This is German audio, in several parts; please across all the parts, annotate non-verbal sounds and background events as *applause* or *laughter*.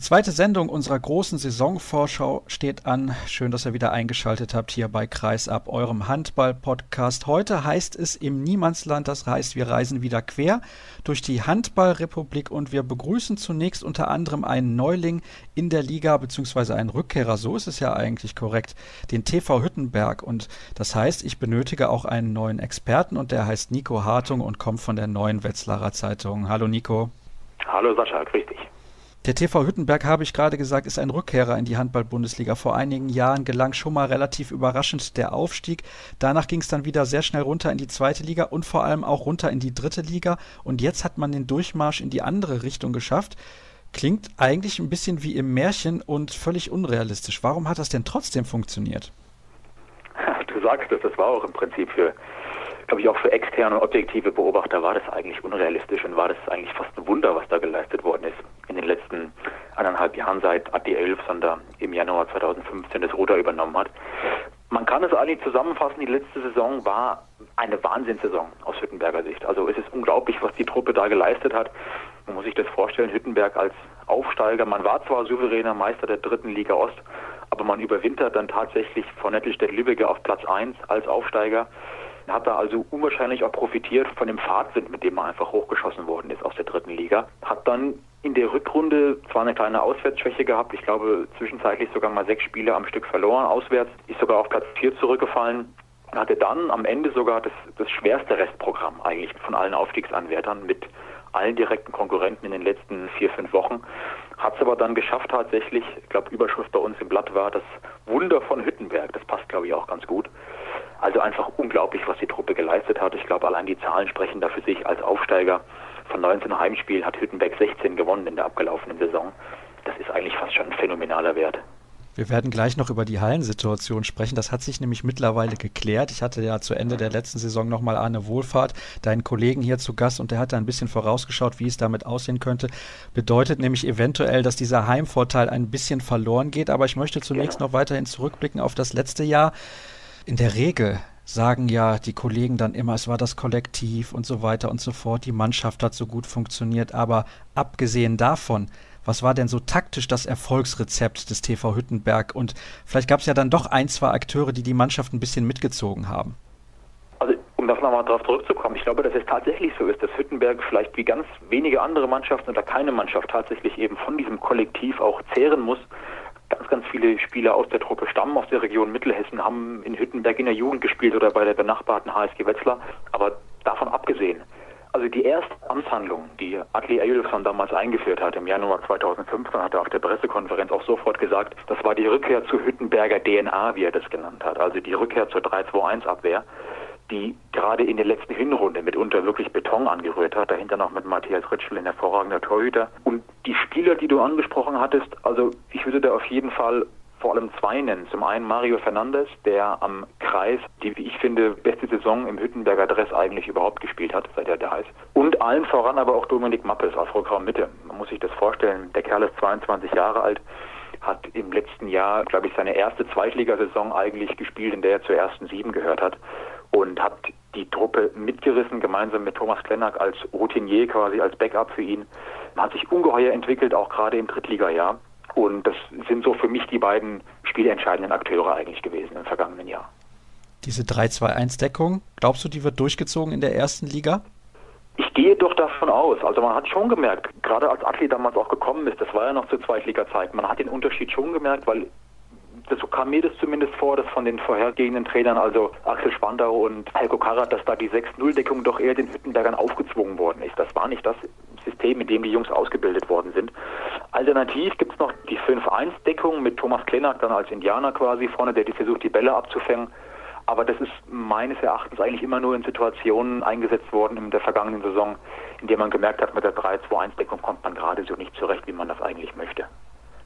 Die zweite Sendung unserer großen Saisonvorschau steht an. Schön, dass ihr wieder eingeschaltet habt hier bei Kreisab, eurem Handball-Podcast. Heute heißt es im Niemandsland, das heißt, wir reisen wieder quer durch die Handballrepublik und wir begrüßen zunächst unter anderem einen Neuling in der Liga, beziehungsweise einen Rückkehrer, so ist es ja eigentlich korrekt, den TV Hüttenberg. Und das heißt, ich benötige auch einen neuen Experten und der heißt Nico Hartung und kommt von der neuen Wetzlarer Zeitung. Hallo Nico. Hallo Sascha, grüß dich. Der TV Hüttenberg, habe ich gerade gesagt, ist ein Rückkehrer in die Handball-Bundesliga. Vor einigen Jahren gelang schon mal relativ überraschend der Aufstieg. Danach ging es dann wieder sehr schnell runter in die zweite Liga und vor allem auch runter in die dritte Liga. Und jetzt hat man den Durchmarsch in die andere Richtung geschafft. Klingt eigentlich ein bisschen wie im Märchen und völlig unrealistisch. Warum hat das denn trotzdem funktioniert? *laughs* Du sagst es, das war auch im Prinzip für glaube ich, auch für externe und objektive Beobachter war das eigentlich unrealistisch und war das eigentlich fast ein Wunder, was da geleistet worden ist in den letzten eineinhalb Jahren seit AD 11, sondern im Januar 2015 das Ruder übernommen hat. Man kann es eigentlich zusammenfassen, die letzte Saison war eine Wahnsinnssaison aus Hüttenberger Sicht. Also es ist unglaublich, was die Truppe da geleistet hat. Man muss sich das vorstellen, Hüttenberg als Aufsteiger, man war zwar souveräner Meister der dritten Liga Ost, aber man überwintert dann tatsächlich von Nettelstedt-Lübbecke auf Platz 1 als Aufsteiger hat da also unwahrscheinlich auch profitiert von dem Fahrtwind, mit dem er einfach hochgeschossen worden ist aus der dritten Liga. Hat dann in der Rückrunde zwar eine kleine Auswärtsschwäche gehabt, ich glaube zwischenzeitlich sogar mal sechs Spiele am Stück verloren auswärts, ist sogar auf Platz vier zurückgefallen, hatte dann am Ende sogar das, das schwerste Restprogramm eigentlich von allen Aufstiegsanwärtern mit allen direkten Konkurrenten in den letzten vier, fünf Wochen. Hat es aber dann geschafft tatsächlich, ich glaube Überschrift bei uns im Blatt war das Wunder von Hüttenberg, das passt glaube ich auch ganz gut. Also einfach unglaublich, was die Truppe geleistet hat. Ich glaube, allein die Zahlen sprechen da für sich. Als Aufsteiger von 19 Heimspielen hat Hüttenberg 16 gewonnen in der abgelaufenen Saison. Das ist eigentlich fast schon ein phänomenaler Wert. Wir werden gleich noch über die Hallensituation sprechen. Das hat sich nämlich mittlerweile geklärt. Ich hatte ja zu Ende der letzten Saison nochmal Arne Wohlfahrt, deinen Kollegen hier zu Gast, und der hat da ein bisschen vorausgeschaut, wie es damit aussehen könnte. Bedeutet nämlich eventuell, dass dieser Heimvorteil ein bisschen verloren geht. Aber ich möchte zunächst genau. noch weiterhin zurückblicken auf das letzte Jahr. In der Regel sagen ja die Kollegen dann immer, es war das Kollektiv und so weiter und so fort, die Mannschaft hat so gut funktioniert, aber abgesehen davon, was war denn so taktisch das Erfolgsrezept des TV Hüttenberg? Und vielleicht gab es ja dann doch ein, zwei Akteure, die die Mannschaft ein bisschen mitgezogen haben. Also, um das nochmal darauf zurückzukommen, ich glaube, dass es tatsächlich so ist, dass Hüttenberg vielleicht wie ganz wenige andere Mannschaften oder keine Mannschaft tatsächlich eben von diesem Kollektiv auch zehren muss ganz, ganz viele Spieler aus der Truppe stammen aus der Region. Mittelhessen, haben in Hüttenberg in der Jugend gespielt oder bei der benachbarten HSG Wetzlar. Aber davon abgesehen, also die erste Amtshandlung, die Adli Eyülfsson damals eingeführt hat im Januar 2015, hat er auf der Pressekonferenz auch sofort gesagt, das war die Rückkehr zur Hüttenberger DNA, wie er das genannt hat, also die Rückkehr zur 3-2-1-Abwehr die gerade in der letzten Hinrunde mitunter wirklich Beton angerührt hat. Dahinter noch mit Matthias Ritschl, ein hervorragender Torhüter. Und die Spieler, die du angesprochen hattest, also ich würde da auf jeden Fall vor allem zwei nennen. Zum einen Mario Fernandes, der am Kreis die, wie ich finde, beste Saison im Hüttenberger Dress eigentlich überhaupt gespielt hat, seit er da ist. Und allen voran aber auch Dominik Mappes aus Rückraum Mitte. Man muss sich das vorstellen. Der Kerl ist 22 Jahre alt, hat im letzten Jahr, glaube ich, seine erste Zweitligasaison eigentlich gespielt, in der er zur ersten Sieben gehört hat und hat die Truppe mitgerissen, gemeinsam mit Thomas Klennack als Routinier quasi, als Backup für ihn. Hat sich ungeheuer entwickelt, auch gerade im Drittligajahr. Und das sind so für mich die beiden spielentscheidenden Akteure eigentlich gewesen im vergangenen Jahr. Diese 3-2-1-Deckung, glaubst du, die wird durchgezogen in der ersten Liga? Ich gehe doch davon aus. Also man hat schon gemerkt, gerade als Atli damals auch gekommen ist, das war ja noch zur Zweitliga-Zeit, man hat den Unterschied schon gemerkt, weil so kam mir das zumindest vor, dass von den vorhergehenden Trainern, also Axel Spandau und Heiko Karat, dass da die 6-0-Deckung doch eher den Hüttenbergern aufgezwungen worden ist. Das war nicht das System, in dem die Jungs ausgebildet worden sind. Alternativ gibt es noch die 5-1-Deckung mit Thomas Klenack dann als Indianer quasi vorne, der die versucht, die Bälle abzufangen. Aber das ist meines Erachtens eigentlich immer nur in Situationen eingesetzt worden in der vergangenen Saison, in der man gemerkt hat, mit der 3-2-1-Deckung kommt man gerade so nicht zurecht, wie man das eigentlich möchte.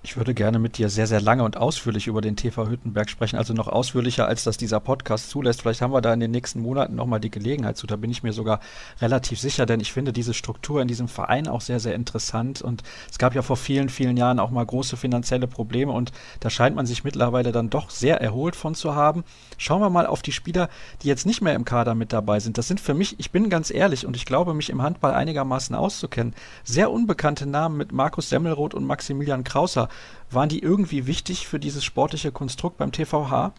Ich würde gerne mit dir sehr, sehr lange und ausführlich über den TV Hüttenberg sprechen, also noch ausführlicher, als das dieser Podcast zulässt. Vielleicht haben wir da in den nächsten Monaten nochmal die Gelegenheit zu. Da bin ich mir sogar relativ sicher, denn ich finde diese Struktur in diesem Verein auch sehr, sehr interessant. Und es gab ja vor vielen, vielen Jahren auch mal große finanzielle Probleme und da scheint man sich mittlerweile dann doch sehr erholt von zu haben. Schauen wir mal auf die Spieler, die jetzt nicht mehr im Kader mit dabei sind. Das sind für mich, ich bin ganz ehrlich und ich glaube, mich im Handball einigermaßen auszukennen, sehr unbekannte Namen mit Markus Semmelroth und Maximilian Krauser. Waren die irgendwie wichtig für dieses sportliche Konstrukt beim TVH?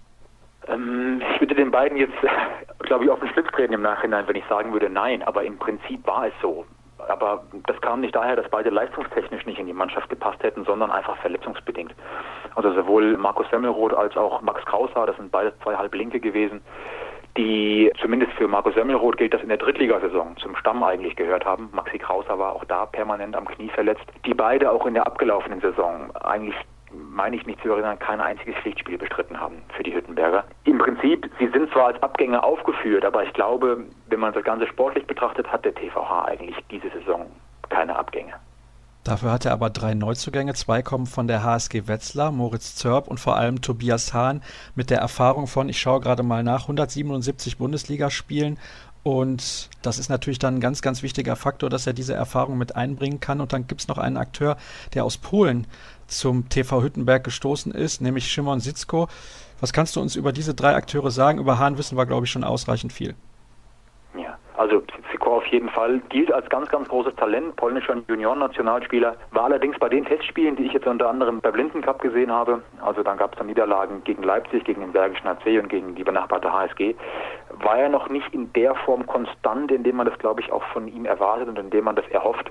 Ähm, ich würde den beiden jetzt, *laughs* glaube ich, auf den Schlips treten im Nachhinein, wenn ich sagen würde, nein. Aber im Prinzip war es so. Aber das kam nicht daher, dass beide leistungstechnisch nicht in die Mannschaft gepasst hätten, sondern einfach verletzungsbedingt. Also sowohl Markus Semmelroth als auch Max Krauser, das sind beide zwei Halblinke gewesen, die zumindest für Markus Semmelroth gilt das in der Drittligasaison zum Stamm eigentlich gehört haben. Maxi Krauser war auch da permanent am Knie verletzt. Die beide auch in der abgelaufenen Saison eigentlich meine ich mich zu erinnern, kein einziges Pflichtspiel bestritten haben für die Hüttenberger. Im Prinzip, sie sind zwar als Abgänger aufgeführt, aber ich glaube, wenn man das Ganze sportlich betrachtet, hat der TVH eigentlich diese Saison keine Abgänge. Dafür hat er aber drei Neuzugänge. Zwei kommen von der HSG Wetzlar, Moritz Zörb und vor allem Tobias Hahn mit der Erfahrung von, ich schaue gerade mal nach, 177 Bundesligaspielen. Und das ist natürlich dann ein ganz, ganz wichtiger Faktor, dass er diese Erfahrung mit einbringen kann. Und dann gibt es noch einen Akteur, der aus Polen zum TV Hüttenberg gestoßen ist, nämlich Szymon Sitzko. Was kannst du uns über diese drei Akteure sagen? Über Hahn wissen wir, glaube ich, schon ausreichend viel. Also Sikor auf jeden Fall gilt als ganz, ganz großes Talent, polnischer Juniorennationalspieler, war allerdings bei den Testspielen, die ich jetzt unter anderem bei Blinden Cup gesehen habe, also dann gab es dann Niederlagen gegen Leipzig, gegen den Bergischen AC und gegen die benachbarte HSG, war er noch nicht in der Form konstant, in dem man das, glaube ich, auch von ihm erwartet und in dem man das erhofft.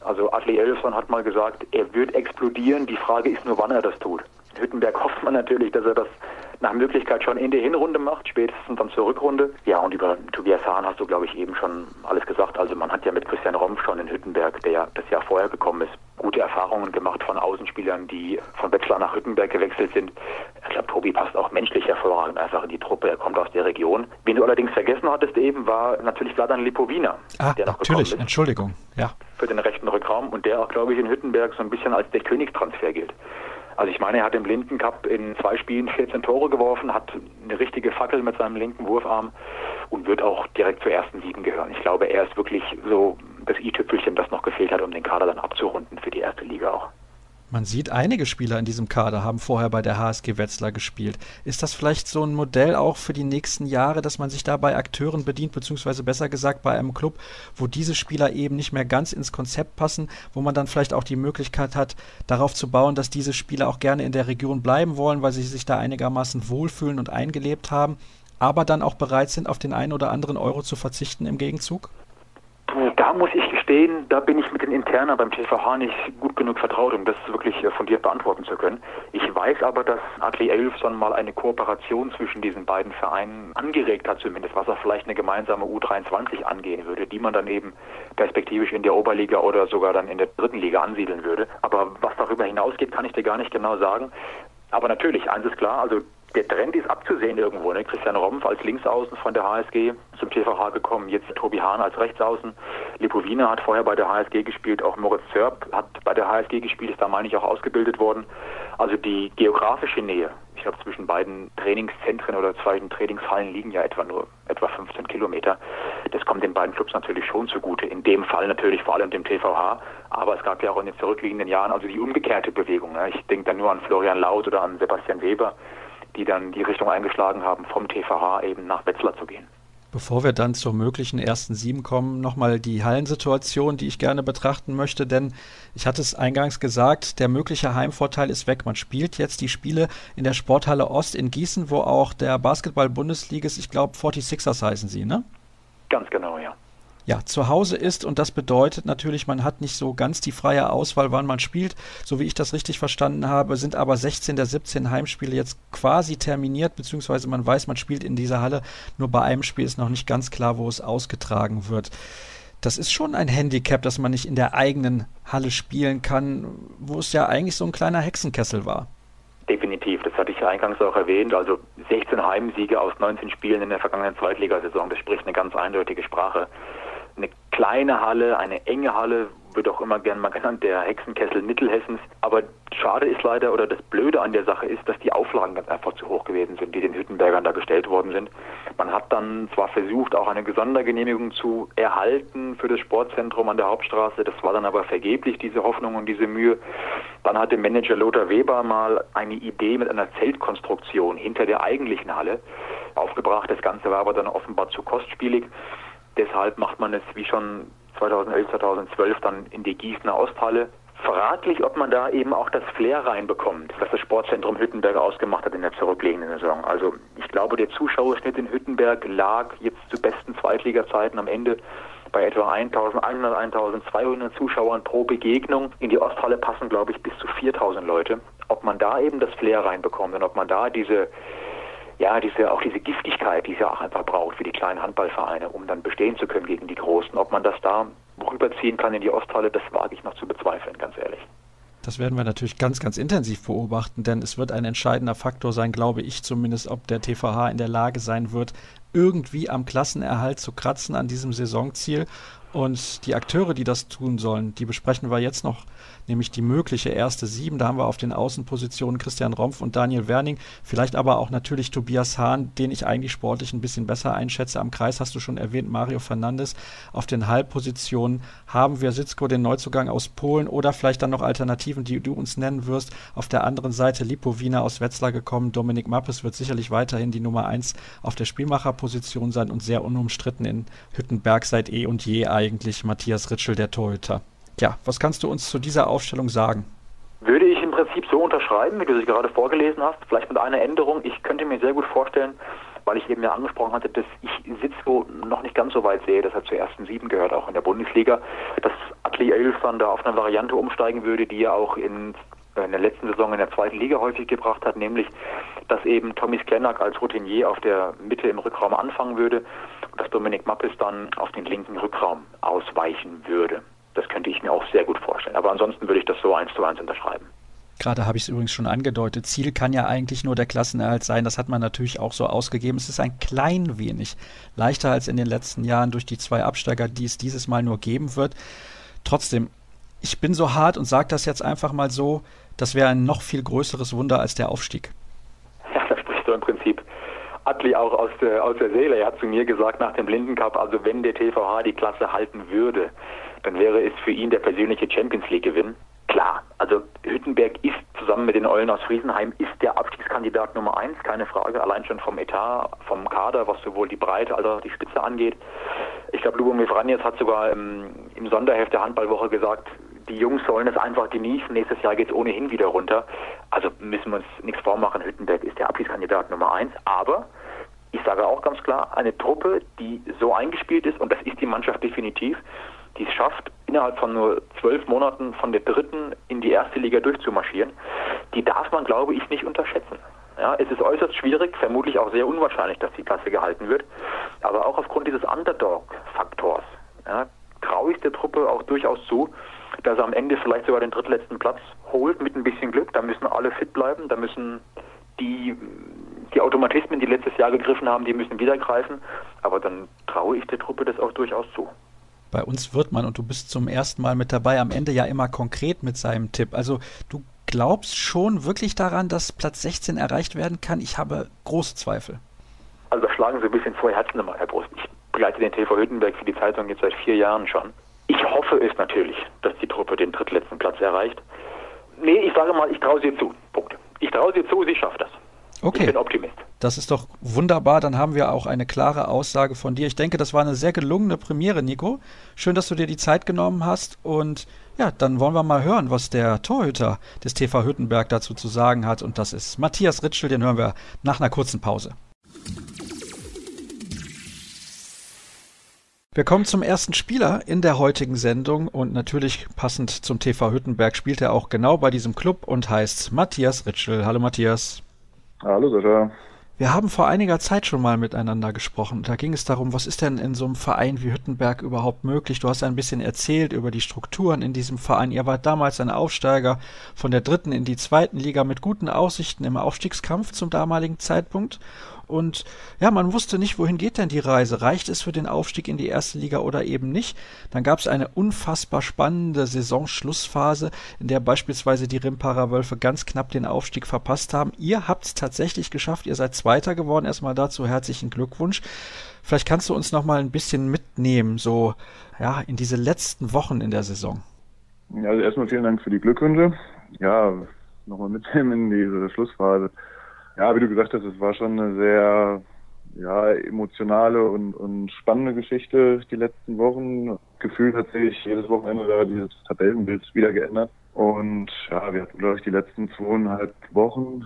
Also Adli Elfson hat mal gesagt, er wird explodieren, die Frage ist nur, wann er das tut. Hüttenberg hofft man natürlich, dass er das nach Möglichkeit schon in der Hinrunde macht, spätestens dann zur Rückrunde. Ja, und über Tobias Hahn hast du, glaube ich, eben schon alles gesagt. Also man hat ja mit Christian Rompf schon in Hüttenberg, der ja das Jahr vorher gekommen ist, gute Erfahrungen gemacht von Außenspielern, die von Wetzlar nach Hüttenberg gewechselt sind. Ich glaube, Tobi passt auch menschlich hervorragend einfach in die Truppe. Er kommt aus der Region. Wen du allerdings vergessen hattest eben, war natürlich Vladan Lipowina. Ah, der noch natürlich, ist, Entschuldigung, ja. Für den rechten Rückraum und der auch, glaube ich, in Hüttenberg so ein bisschen als der Königstransfer gilt. Also ich meine, er hat im Linden Cup in zwei Spielen *laughs* 14 Tore geworfen, hat eine richtige Fackel mit seinem linken Wurfarm und wird auch direkt zur ersten Sieben gehören. Ich glaube, er ist wirklich so das i-Tüpfelchen, das noch gefehlt hat, um den Kader dann abzurunden für die erste Liga auch. Man sieht, einige Spieler in diesem Kader haben vorher bei der HSG Wetzlar gespielt. Ist das vielleicht so ein Modell auch für die nächsten Jahre, dass man sich da bei Akteuren bedient, beziehungsweise besser gesagt bei einem Club, wo diese Spieler eben nicht mehr ganz ins Konzept passen, wo man dann vielleicht auch die Möglichkeit hat, darauf zu bauen, dass diese Spieler auch gerne in der Region bleiben wollen, weil sie sich da einigermaßen wohlfühlen und eingelebt haben, aber dann auch bereit sind, auf den einen oder anderen Euro zu verzichten im Gegenzug? Da muss ich gestehen, da bin ich mit den Internen beim TVH nicht gut genug vertraut, um das wirklich äh, fundiert beantworten zu können. Ich weiß aber, dass Adli Elfson mal eine Kooperation zwischen diesen beiden Vereinen angeregt hat, zumindest, was er vielleicht eine gemeinsame U23 angehen würde, die man dann eben perspektivisch in der Oberliga oder sogar dann in der dritten Liga ansiedeln würde. Aber was darüber hinausgeht, kann ich dir gar nicht genau sagen. Aber natürlich, eins ist klar, also der Trend ist abzusehen irgendwo. Ne? Christian Rompf als Linksaußen von der HSG zum TVH gekommen, jetzt Tobi Hahn als Rechtsaußen. Lipowina hat vorher bei der HSG gespielt, auch Moritz Zörb hat bei der HSG gespielt, ist da meine ich auch ausgebildet worden. Also die geografische Nähe, ich glaube zwischen beiden Trainingszentren oder zweiten Trainingshallen liegen ja etwa nur etwa 15 Kilometer. Das kommt den beiden Clubs natürlich schon zugute. In dem Fall natürlich vor allem dem TVH, aber es gab ja auch in den zurückliegenden Jahren also die umgekehrte Bewegung. Ne? Ich denke da nur an Florian Laut oder an Sebastian Weber die dann die Richtung eingeschlagen haben, vom TVH eben nach Wetzlar zu gehen. Bevor wir dann zur möglichen ersten sieben kommen, nochmal die Hallensituation, die ich gerne betrachten möchte, denn ich hatte es eingangs gesagt, der mögliche Heimvorteil ist weg. Man spielt jetzt die Spiele in der Sporthalle Ost in Gießen, wo auch der Basketball-Bundesliga ist, ich glaube 46ers heißen sie, ne? Ganz genau, ja ja, zu Hause ist und das bedeutet natürlich, man hat nicht so ganz die freie Auswahl, wann man spielt. So wie ich das richtig verstanden habe, sind aber 16 der 17 Heimspiele jetzt quasi terminiert, beziehungsweise man weiß, man spielt in dieser Halle. Nur bei einem Spiel ist noch nicht ganz klar, wo es ausgetragen wird. Das ist schon ein Handicap, dass man nicht in der eigenen Halle spielen kann, wo es ja eigentlich so ein kleiner Hexenkessel war. Definitiv, das hatte ich ja eingangs auch erwähnt. Also 16 Heimsiege aus 19 Spielen in der vergangenen Zweitligasaison, das spricht eine ganz eindeutige Sprache eine kleine Halle, eine enge Halle, wird auch immer gern mal genannt, der Hexenkessel Mittelhessens. Aber schade ist leider, oder das Blöde an der Sache ist, dass die Auflagen ganz einfach zu hoch gewesen sind, die den Hüttenbergern da gestellt worden sind. Man hat dann zwar versucht, auch eine Sondergenehmigung zu erhalten für das Sportzentrum an der Hauptstraße, das war dann aber vergeblich, diese Hoffnung und diese Mühe. Dann hatte Manager Lothar Weber mal eine Idee mit einer Zeltkonstruktion hinter der eigentlichen Halle aufgebracht. Das Ganze war aber dann offenbar zu kostspielig. Deshalb macht man es wie schon 2011, 2012 dann in die Gießener Osthalle. Fraglich, ob man da eben auch das Flair reinbekommt, was das Sportzentrum Hüttenberg ausgemacht hat in der zurückliegenden Saison. Also ich glaube, der Zuschauerschnitt in Hüttenberg lag jetzt zu besten Zweitliga-Zeiten am Ende bei etwa 1100, 1200 Zuschauern pro Begegnung. In die Osthalle passen, glaube ich, bis zu 4000 Leute. Ob man da eben das Flair reinbekommt und ob man da diese ja, diese, auch diese Giftigkeit, die es ja auch einfach braucht für die kleinen Handballvereine, um dann bestehen zu können gegen die Großen. Ob man das da rüberziehen kann in die Osthalle, das wage ich noch zu bezweifeln, ganz ehrlich. Das werden wir natürlich ganz, ganz intensiv beobachten, denn es wird ein entscheidender Faktor sein, glaube ich zumindest, ob der TVH in der Lage sein wird, irgendwie am Klassenerhalt zu kratzen an diesem Saisonziel. Und die Akteure, die das tun sollen, die besprechen wir jetzt noch nämlich die mögliche erste Sieben. Da haben wir auf den Außenpositionen Christian Rompf und Daniel Werning, vielleicht aber auch natürlich Tobias Hahn, den ich eigentlich sportlich ein bisschen besser einschätze. Am Kreis hast du schon erwähnt, Mario Fernandes. Auf den Halbpositionen haben wir Sitzko, den Neuzugang aus Polen oder vielleicht dann noch Alternativen, die du uns nennen wirst. Auf der anderen Seite Lipowina aus Wetzlar gekommen. Dominik Mappes wird sicherlich weiterhin die Nummer eins auf der Spielmacherposition sein und sehr unumstritten in Hüttenberg seit eh und je eigentlich Matthias Ritschel, der Torhüter. Ja, was kannst du uns zu dieser Aufstellung sagen? Würde ich im Prinzip so unterschreiben, wie du sie gerade vorgelesen hast, vielleicht mit einer Änderung. Ich könnte mir sehr gut vorstellen, weil ich eben ja angesprochen hatte, dass ich Sitzko noch nicht ganz so weit sehe, dass er zur ersten sieben gehört, auch in der Bundesliga, dass Atli Elfan da auf eine Variante umsteigen würde, die er auch in, in der letzten Saison in der zweiten Liga häufig gebracht hat, nämlich, dass eben Tommy Sklenak als Routinier auf der Mitte im Rückraum anfangen würde und dass Dominik Mappes dann auf den linken Rückraum ausweichen würde. Das könnte ich mir auch sehr gut vorstellen. Aber ansonsten würde ich das so eins zu eins unterschreiben. Gerade habe ich es übrigens schon angedeutet. Ziel kann ja eigentlich nur der Klassenerhalt sein. Das hat man natürlich auch so ausgegeben. Es ist ein klein wenig leichter als in den letzten Jahren durch die zwei Absteiger, die es dieses Mal nur geben wird. Trotzdem, ich bin so hart und sage das jetzt einfach mal so, das wäre ein noch viel größeres Wunder als der Aufstieg. Ja, da sprichst du im Prinzip Atli auch aus der, aus der Seele. Er hat zu mir gesagt nach dem Blindencup, also wenn der TVH die Klasse halten würde, dann wäre es für ihn der persönliche Champions League Gewinn. Klar, also Hüttenberg ist zusammen mit den Eulen aus Friesenheim ist der Abstiegskandidat Nummer eins, keine Frage, allein schon vom Etat, vom Kader, was sowohl die Breite als auch die Spitze angeht. Ich glaube, Lubomir Vranjes hat sogar im, im Sonderheft der Handballwoche gesagt, die Jungs sollen es einfach genießen. Nächstes Jahr geht es ohnehin wieder runter. Also müssen wir uns nichts vormachen. Hüttenberg ist der Abschiedskandidat Nummer eins. Aber ich sage auch ganz klar, eine Truppe, die so eingespielt ist, und das ist die Mannschaft definitiv, die es schafft, innerhalb von nur zwölf Monaten von der dritten in die erste Liga durchzumarschieren, die darf man, glaube ich, nicht unterschätzen. Ja, es ist äußerst schwierig, vermutlich auch sehr unwahrscheinlich, dass die Klasse gehalten wird. Aber auch aufgrund dieses Underdog-Faktors ja, traue ich der Truppe auch durchaus zu, dass er am Ende vielleicht sogar den drittletzten Platz holt mit ein bisschen Glück. Da müssen alle fit bleiben, da müssen die, die Automatismen, die letztes Jahr gegriffen haben, die müssen wieder greifen. Aber dann traue ich der Truppe das auch durchaus zu. Bei uns wird man, und du bist zum ersten Mal mit dabei, am Ende ja immer konkret mit seinem Tipp. Also du glaubst schon wirklich daran, dass Platz 16 erreicht werden kann? Ich habe große Zweifel. Also schlagen Sie ein bisschen vor Herzen in meiner Brust. Ich begleite den TV Hüttenberg für die Zeitung jetzt seit vier Jahren schon. Ich hoffe es natürlich, dass die Truppe den drittletzten Platz erreicht. Nee, ich sage mal, ich traue sie zu. Punkt. Ich traue sie zu, sie schafft das. Okay. Ich bin Optimist. Das ist doch wunderbar. Dann haben wir auch eine klare Aussage von dir. Ich denke, das war eine sehr gelungene Premiere, Nico. Schön, dass du dir die Zeit genommen hast. Und ja, dann wollen wir mal hören, was der Torhüter des TV Hüttenberg dazu zu sagen hat. Und das ist Matthias Ritschel. Den hören wir nach einer kurzen Pause. Wir kommen zum ersten Spieler in der heutigen Sendung und natürlich passend zum TV Hüttenberg spielt er auch genau bei diesem Club und heißt Matthias Ritschel. Hallo Matthias. Hallo Sascha. Wir haben vor einiger Zeit schon mal miteinander gesprochen. Da ging es darum, was ist denn in so einem Verein wie Hüttenberg überhaupt möglich? Du hast ein bisschen erzählt über die Strukturen in diesem Verein. Ihr wart damals ein Aufsteiger von der dritten in die zweiten Liga mit guten Aussichten im Aufstiegskampf zum damaligen Zeitpunkt. Und ja, man wusste nicht, wohin geht denn die Reise? Reicht es für den Aufstieg in die erste Liga oder eben nicht? Dann gab es eine unfassbar spannende Saisonschlussphase, in der beispielsweise die Rimparer Wölfe ganz knapp den Aufstieg verpasst haben. Ihr habt es tatsächlich geschafft, ihr seid Zweiter geworden. Erstmal dazu herzlichen Glückwunsch. Vielleicht kannst du uns noch mal ein bisschen mitnehmen, so ja, in diese letzten Wochen in der Saison. Also erstmal vielen Dank für die Glückwünsche. Ja, nochmal mitnehmen in diese Schlussphase. Ja, wie du gesagt hast, es war schon eine sehr ja, emotionale und, und spannende Geschichte die letzten Wochen. Gefühlt hat sich jedes Wochenende da dieses Tabellenbild wieder geändert. Und ja, wir hatten, glaube ich, die letzten zweieinhalb Wochen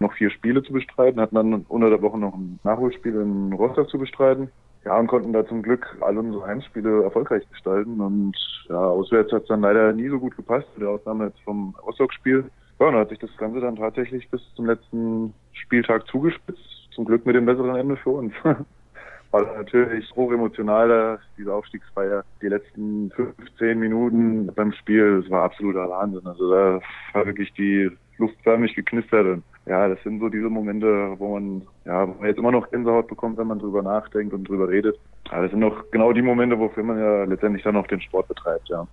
noch vier Spiele zu bestreiten, hatten dann unter der Woche noch ein Nachholspiel in Rostock zu bestreiten. Ja, und konnten da zum Glück alle unsere Heimspiele erfolgreich gestalten. Und ja, auswärts hat es dann leider nie so gut gepasst, mit der Ausnahme jetzt vom Rostock-Spiel. Ja, und hat sich das Ganze dann tatsächlich bis zum letzten Spieltag zugespitzt. Zum Glück mit dem besseren Ende für uns. *laughs* War natürlich hochemotional, diese Aufstiegsfeier. Die letzten 15 Minuten beim Spiel, das war absoluter Wahnsinn. Also da war wirklich die Luft förmlich geknistert. Und ja, das sind so diese Momente, wo man, ja, wo man jetzt immer noch Gänsehaut bekommt, wenn man drüber nachdenkt und drüber redet. Ja, das sind noch genau die Momente, wofür man ja letztendlich dann auch den Sport betreibt, ja.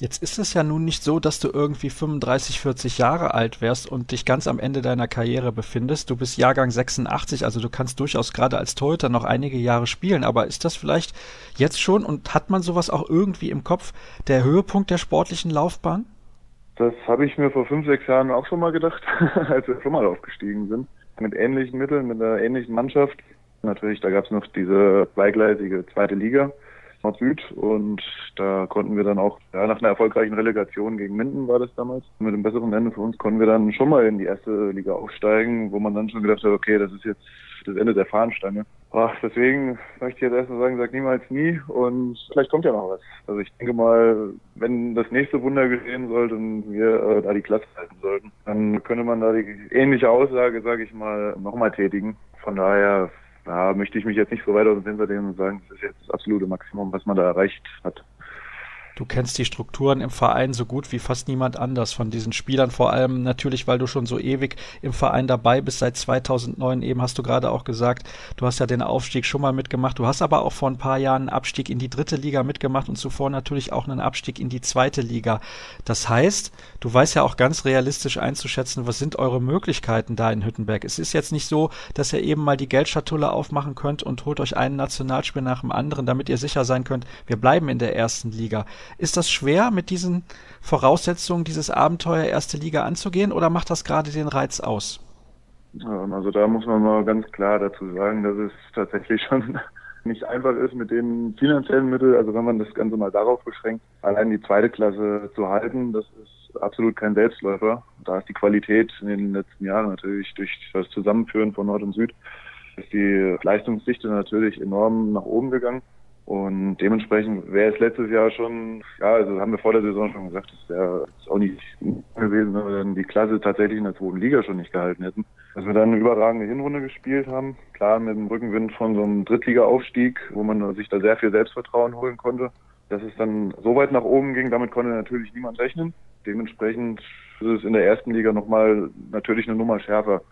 Jetzt ist es ja nun nicht so, dass du irgendwie 35, 40 Jahre alt wärst und dich ganz am Ende deiner Karriere befindest. Du bist Jahrgang 86, also du kannst durchaus gerade als Torhüter noch einige Jahre spielen. Aber ist das vielleicht jetzt schon und hat man sowas auch irgendwie im Kopf, der Höhepunkt der sportlichen Laufbahn? Das habe ich mir vor fünf, sechs Jahren auch schon mal gedacht, *laughs* als wir schon mal aufgestiegen sind. Mit ähnlichen Mitteln, mit einer ähnlichen Mannschaft. Natürlich, da gab es noch diese zweigleisige zweite Liga. Nord-Süd und da konnten wir dann auch, ja, nach einer erfolgreichen Relegation gegen Minden war das damals, mit einem besseren Ende für uns, konnten wir dann schon mal in die erste Liga aufsteigen, wo man dann schon gedacht hat, okay, das ist jetzt das Ende der Fahnenstange. Ach, deswegen möchte ich jetzt erstmal sagen, sag niemals nie und vielleicht kommt ja noch was. Also ich denke mal, wenn das nächste Wunder geschehen sollte und wir äh, da die Klasse halten sollten, dann könnte man da die ähnliche Aussage, sage ich mal, nochmal tätigen. Von daher da möchte ich mich jetzt nicht so weit aus dem Fenster lehnen und sagen, das ist jetzt das absolute Maximum, was man da erreicht hat. Du kennst die Strukturen im Verein so gut wie fast niemand anders von diesen Spielern, vor allem natürlich, weil du schon so ewig im Verein dabei bist, seit 2009 eben hast du gerade auch gesagt, du hast ja den Aufstieg schon mal mitgemacht, du hast aber auch vor ein paar Jahren einen Abstieg in die dritte Liga mitgemacht und zuvor natürlich auch einen Abstieg in die zweite Liga. Das heißt, du weißt ja auch ganz realistisch einzuschätzen, was sind eure Möglichkeiten da in Hüttenberg. Es ist jetzt nicht so, dass ihr eben mal die Geldschatulle aufmachen könnt und holt euch einen Nationalspiel nach dem anderen, damit ihr sicher sein könnt, wir bleiben in der ersten Liga. Ist das schwer, mit diesen Voraussetzungen dieses Abenteuer erste Liga anzugehen oder macht das gerade den Reiz aus? Also da muss man mal ganz klar dazu sagen, dass es tatsächlich schon *laughs* nicht einfach ist mit den finanziellen Mitteln. Also wenn man das Ganze mal darauf beschränkt, allein die zweite Klasse zu halten, das ist absolut kein Selbstläufer. Da ist die Qualität in den letzten Jahren natürlich durch das Zusammenführen von Nord und Süd ist die Leistungsdichte natürlich enorm nach oben gegangen. Und dementsprechend wäre es letztes Jahr schon, ja, also haben wir vor der Saison schon gesagt, das wäre auch nicht gewesen, wenn wir dann die Klasse tatsächlich in der zweiten Liga schon nicht gehalten hätten. Dass wir dann eine überragende Hinrunde gespielt haben, klar mit dem Rückenwind von so einem Drittliga-Aufstieg, wo man sich da sehr viel Selbstvertrauen holen konnte. Dass es dann so weit nach oben ging, damit konnte natürlich niemand rechnen. Dementsprechend ist es in der ersten Liga nochmal natürlich eine Nummer schärfer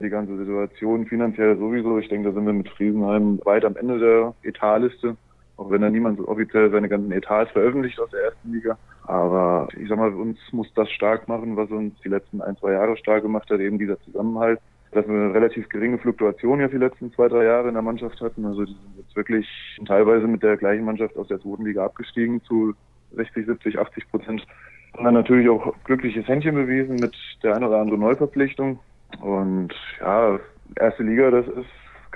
die ganze Situation finanziell sowieso. Ich denke, da sind wir mit Friesenheim weit am Ende der Etatliste auch wenn da niemand offiziell seine ganzen Etats veröffentlicht aus der ersten Liga. Aber ich sag mal, uns muss das stark machen, was uns die letzten ein, zwei Jahre stark gemacht hat, eben dieser Zusammenhalt. Dass wir eine relativ geringe Fluktuation ja die letzten zwei, drei Jahre in der Mannschaft hatten. Also die sind jetzt wirklich teilweise mit der gleichen Mannschaft aus der zweiten Liga abgestiegen zu 60, 70, 80 Prozent. Und dann natürlich auch glückliches Händchen bewiesen mit der ein oder anderen Neuverpflichtung. Und ja, erste Liga, das ist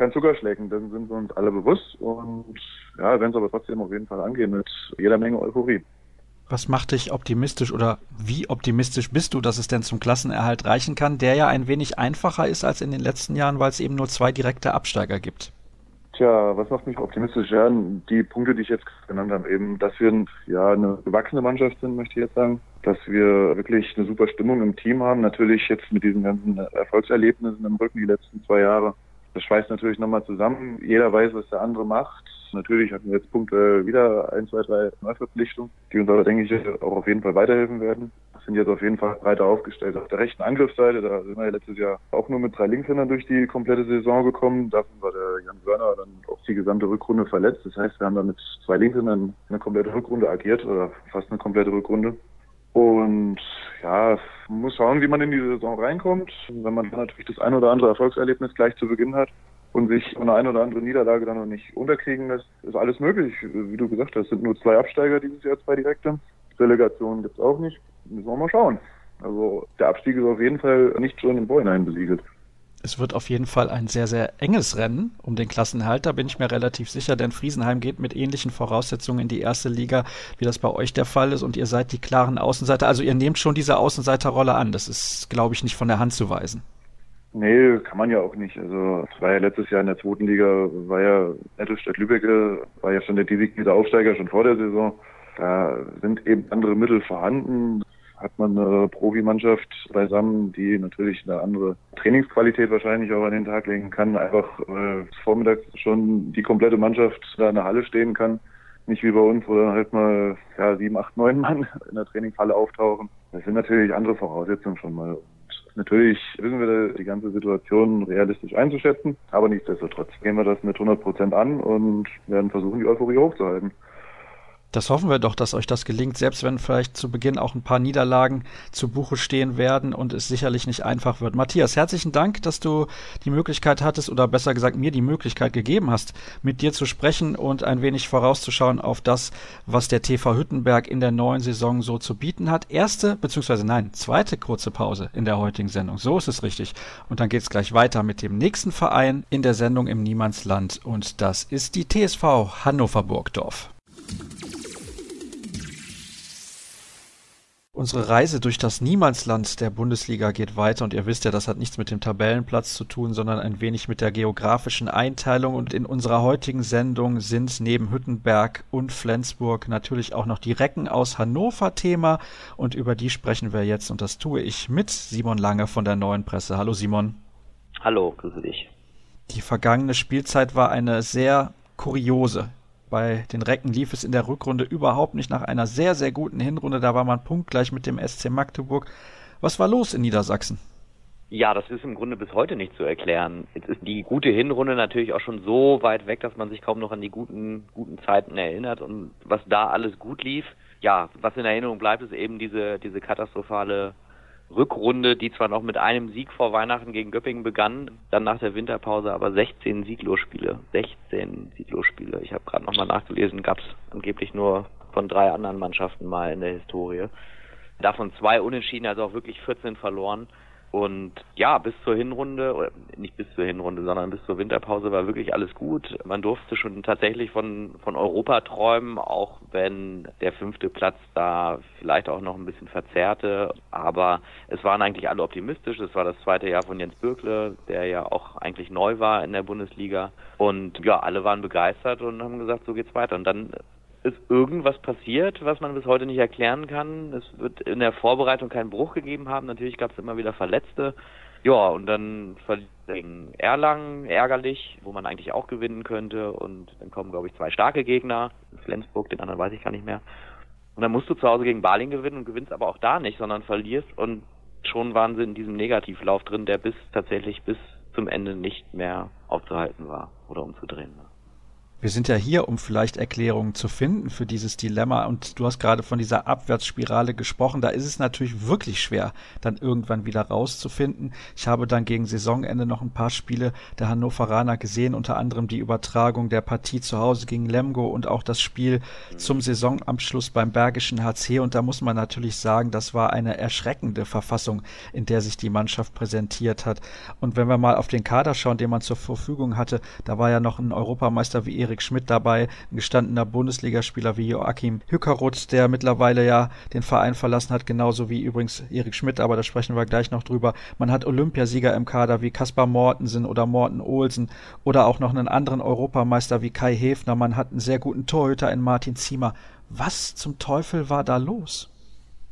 kein Zuckerschlecken, dann sind wir uns alle bewusst und ja, werden es aber trotzdem auf jeden Fall angehen mit jeder Menge Euphorie. Was macht dich optimistisch oder wie optimistisch bist du, dass es denn zum Klassenerhalt reichen kann, der ja ein wenig einfacher ist als in den letzten Jahren, weil es eben nur zwei direkte Absteiger gibt? Tja, was macht mich optimistisch? Ja, die Punkte, die ich jetzt genannt habe, eben, dass wir ja eine gewachsene Mannschaft sind, möchte ich jetzt sagen, dass wir wirklich eine super Stimmung im Team haben. Natürlich jetzt mit diesen ganzen Erfolgserlebnissen im Rücken die letzten zwei Jahre Das schweißt natürlich nochmal zusammen. Jeder weiß, was der andere macht. Natürlich hatten wir jetzt Punkte wieder ein, zwei, drei Neuverpflichtungen, die uns aber, denke ich, auch auf jeden Fall weiterhelfen werden. Wir sind jetzt auf jeden Fall breiter aufgestellt. Auf der rechten Angriffsseite, da sind wir ja letztes Jahr auch nur mit drei Linkshändern durch die komplette Saison gekommen. Davon war der Jan Wörner dann auch die gesamte Rückrunde verletzt. Das heißt, wir haben da mit zwei Linkshändern eine komplette Rückrunde agiert oder fast eine komplette Rückrunde. Und ja, muss schauen, wie man in die Saison reinkommt. Wenn man dann natürlich das ein oder andere Erfolgserlebnis gleich zu Beginn hat und sich eine ein oder andere Niederlage dann noch nicht unterkriegen lässt, ist alles möglich. Wie du gesagt hast, sind nur zwei Absteiger dieses Jahr, zwei direkte. Relegation gibt's auch nicht. Müssen wir mal schauen. Also der Abstieg ist auf jeden Fall nicht schon im Vorhinein besiegelt. Es wird auf jeden Fall ein sehr, sehr enges Rennen um den Klassenhalt. Da bin ich mir relativ sicher, denn Friesenheim geht mit ähnlichen Voraussetzungen in die erste Liga, wie das bei euch der Fall ist. Und ihr seid die klaren Außenseiter. Also ihr nehmt schon diese Außenseiterrolle an. Das ist, glaube ich, nicht von der Hand zu weisen. Nee, kann man ja auch nicht. Also es war ja letztes Jahr in der zweiten Liga, war ja Nettelstadt Lübecke, war ja schon der designierte Aufsteiger schon vor der Saison. Da sind eben andere Mittel vorhanden hat man eine Profimannschaft beisammen, die natürlich eine andere Trainingsqualität wahrscheinlich auch an den Tag legen kann. Einfach äh, vormittags schon die komplette Mannschaft da in der Halle stehen kann. Nicht wie bei uns, wo dann halt mal ja, sieben, acht, neun Mann in der Trainingshalle auftauchen. Das sind natürlich andere Voraussetzungen schon mal. Und natürlich wissen wir die ganze Situation realistisch einzuschätzen, aber nichtsdestotrotz gehen wir das mit 100 Prozent an und werden versuchen, die Euphorie hochzuhalten. Das hoffen wir doch, dass euch das gelingt, selbst wenn vielleicht zu Beginn auch ein paar Niederlagen zu Buche stehen werden und es sicherlich nicht einfach wird. Matthias, herzlichen Dank, dass du die Möglichkeit hattest oder besser gesagt mir die Möglichkeit gegeben hast, mit dir zu sprechen und ein wenig vorauszuschauen auf das, was der TV Hüttenberg in der neuen Saison so zu bieten hat. Erste, beziehungsweise nein, zweite kurze Pause in der heutigen Sendung. So ist es richtig. Und dann geht es gleich weiter mit dem nächsten Verein in der Sendung im Niemandsland und das ist die TSV Hannover Burgdorf. Unsere Reise durch das Niemandsland der Bundesliga geht weiter und ihr wisst ja, das hat nichts mit dem Tabellenplatz zu tun, sondern ein wenig mit der geografischen Einteilung. Und in unserer heutigen Sendung sind neben Hüttenberg und Flensburg natürlich auch noch die Recken aus Hannover Thema und über die sprechen wir jetzt und das tue ich mit Simon Lange von der Neuen Presse. Hallo Simon. Hallo, grüße dich. Die vergangene Spielzeit war eine sehr kuriose. Bei den Recken lief es in der Rückrunde überhaupt nicht nach einer sehr, sehr guten Hinrunde. Da war man punktgleich mit dem SC Magdeburg. Was war los in Niedersachsen? Ja, das ist im Grunde bis heute nicht zu erklären. Jetzt ist die gute Hinrunde natürlich auch schon so weit weg, dass man sich kaum noch an die guten, guten Zeiten erinnert und was da alles gut lief. Ja, was in Erinnerung bleibt, ist eben diese, diese katastrophale Rückrunde, die zwar noch mit einem Sieg vor Weihnachten gegen Göppingen begann, dann nach der Winterpause aber 16 Sieglosspiele. 16 Sieglosspiele. Ich habe gerade nochmal nachgelesen, gab es angeblich nur von drei anderen Mannschaften mal in der Historie. Davon zwei unentschieden, also auch wirklich 14 verloren. Und ja, bis zur Hinrunde, oder nicht bis zur Hinrunde, sondern bis zur Winterpause war wirklich alles gut. Man durfte schon tatsächlich von, von Europa träumen, auch wenn der fünfte Platz da vielleicht auch noch ein bisschen verzerrte. Aber es waren eigentlich alle optimistisch. Es war das zweite Jahr von Jens Bürkle, der ja auch eigentlich neu war in der Bundesliga. Und ja, alle waren begeistert und haben gesagt, so geht's weiter. Und dann ist irgendwas passiert, was man bis heute nicht erklären kann. Es wird in der Vorbereitung keinen Bruch gegeben haben. Natürlich gab es immer wieder Verletzte. Ja, und dann gegen Erlangen, ärgerlich, wo man eigentlich auch gewinnen könnte. Und dann kommen, glaube ich, zwei starke Gegner. Flensburg, den anderen weiß ich gar nicht mehr. Und dann musst du zu Hause gegen Baling gewinnen und gewinnst aber auch da nicht, sondern verlierst. Und schon waren sie in diesem Negativlauf drin, der bis tatsächlich bis zum Ende nicht mehr aufzuhalten war oder umzudrehen war. Wir sind ja hier, um vielleicht Erklärungen zu finden für dieses Dilemma. Und du hast gerade von dieser Abwärtsspirale gesprochen. Da ist es natürlich wirklich schwer, dann irgendwann wieder rauszufinden. Ich habe dann gegen Saisonende noch ein paar Spiele der Hannoveraner gesehen, unter anderem die Übertragung der Partie zu Hause gegen Lemgo und auch das Spiel zum Saisonabschluss beim Bergischen HC. Und da muss man natürlich sagen, das war eine erschreckende Verfassung, in der sich die Mannschaft präsentiert hat. Und wenn wir mal auf den Kader schauen, den man zur Verfügung hatte, da war ja noch ein Europameister wie Erik Erik Schmidt dabei, ein gestandener Bundesligaspieler wie Joachim Hückeroth, der mittlerweile ja den Verein verlassen hat, genauso wie übrigens Erik Schmidt, aber da sprechen wir gleich noch drüber. Man hat Olympiasieger im Kader wie Kaspar Mortensen oder Morten Olsen oder auch noch einen anderen Europameister wie Kai Hefner. Man hat einen sehr guten Torhüter in Martin Ziemer. Was zum Teufel war da los?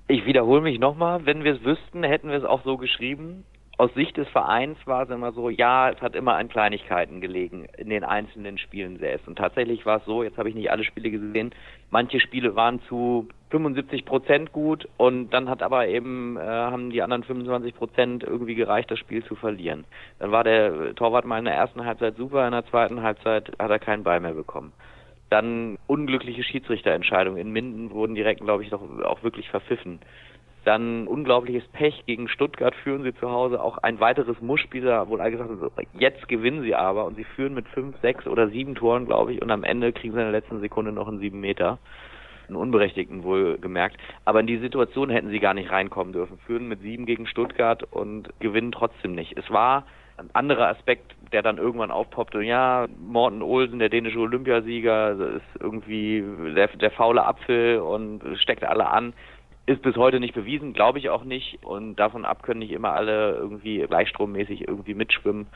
Ich wiederhole mich nochmal, wenn wir es wüssten, hätten wir es auch so geschrieben. Aus Sicht des Vereins war es immer so, ja, es hat immer an Kleinigkeiten gelegen in den einzelnen Spielen selbst. Und tatsächlich war es so, jetzt habe ich nicht alle Spiele gesehen, manche Spiele waren zu 75 Prozent gut und dann hat aber eben, äh, haben die anderen 25 Prozent irgendwie gereicht, das Spiel zu verlieren. Dann war der Torwart mal in der ersten Halbzeit super, in der zweiten Halbzeit hat er keinen Ball mehr bekommen. Dann unglückliche Schiedsrichterentscheidungen. In Minden wurden direkt, glaube ich, doch auch wirklich verpfiffen. Dann unglaubliches Pech gegen Stuttgart führen sie zu Hause. Auch ein weiteres Muschspiel, da wurde gesagt, jetzt gewinnen sie aber und sie führen mit fünf, sechs oder sieben Toren, glaube ich, und am Ende kriegen sie in der letzten Sekunde noch einen sieben Meter. Einen Unberechtigten wohl gemerkt. Aber in die Situation hätten sie gar nicht reinkommen dürfen. Führen mit sieben gegen Stuttgart und gewinnen trotzdem nicht. Es war ein anderer Aspekt, der dann irgendwann aufpoppte. Ja, Morten Olsen, der dänische Olympiasieger, ist irgendwie der, der faule Apfel und steckt alle an ist bis heute nicht bewiesen, glaube ich auch nicht. Und davon ab können nicht immer alle irgendwie gleichstrommäßig irgendwie mitschwimmen.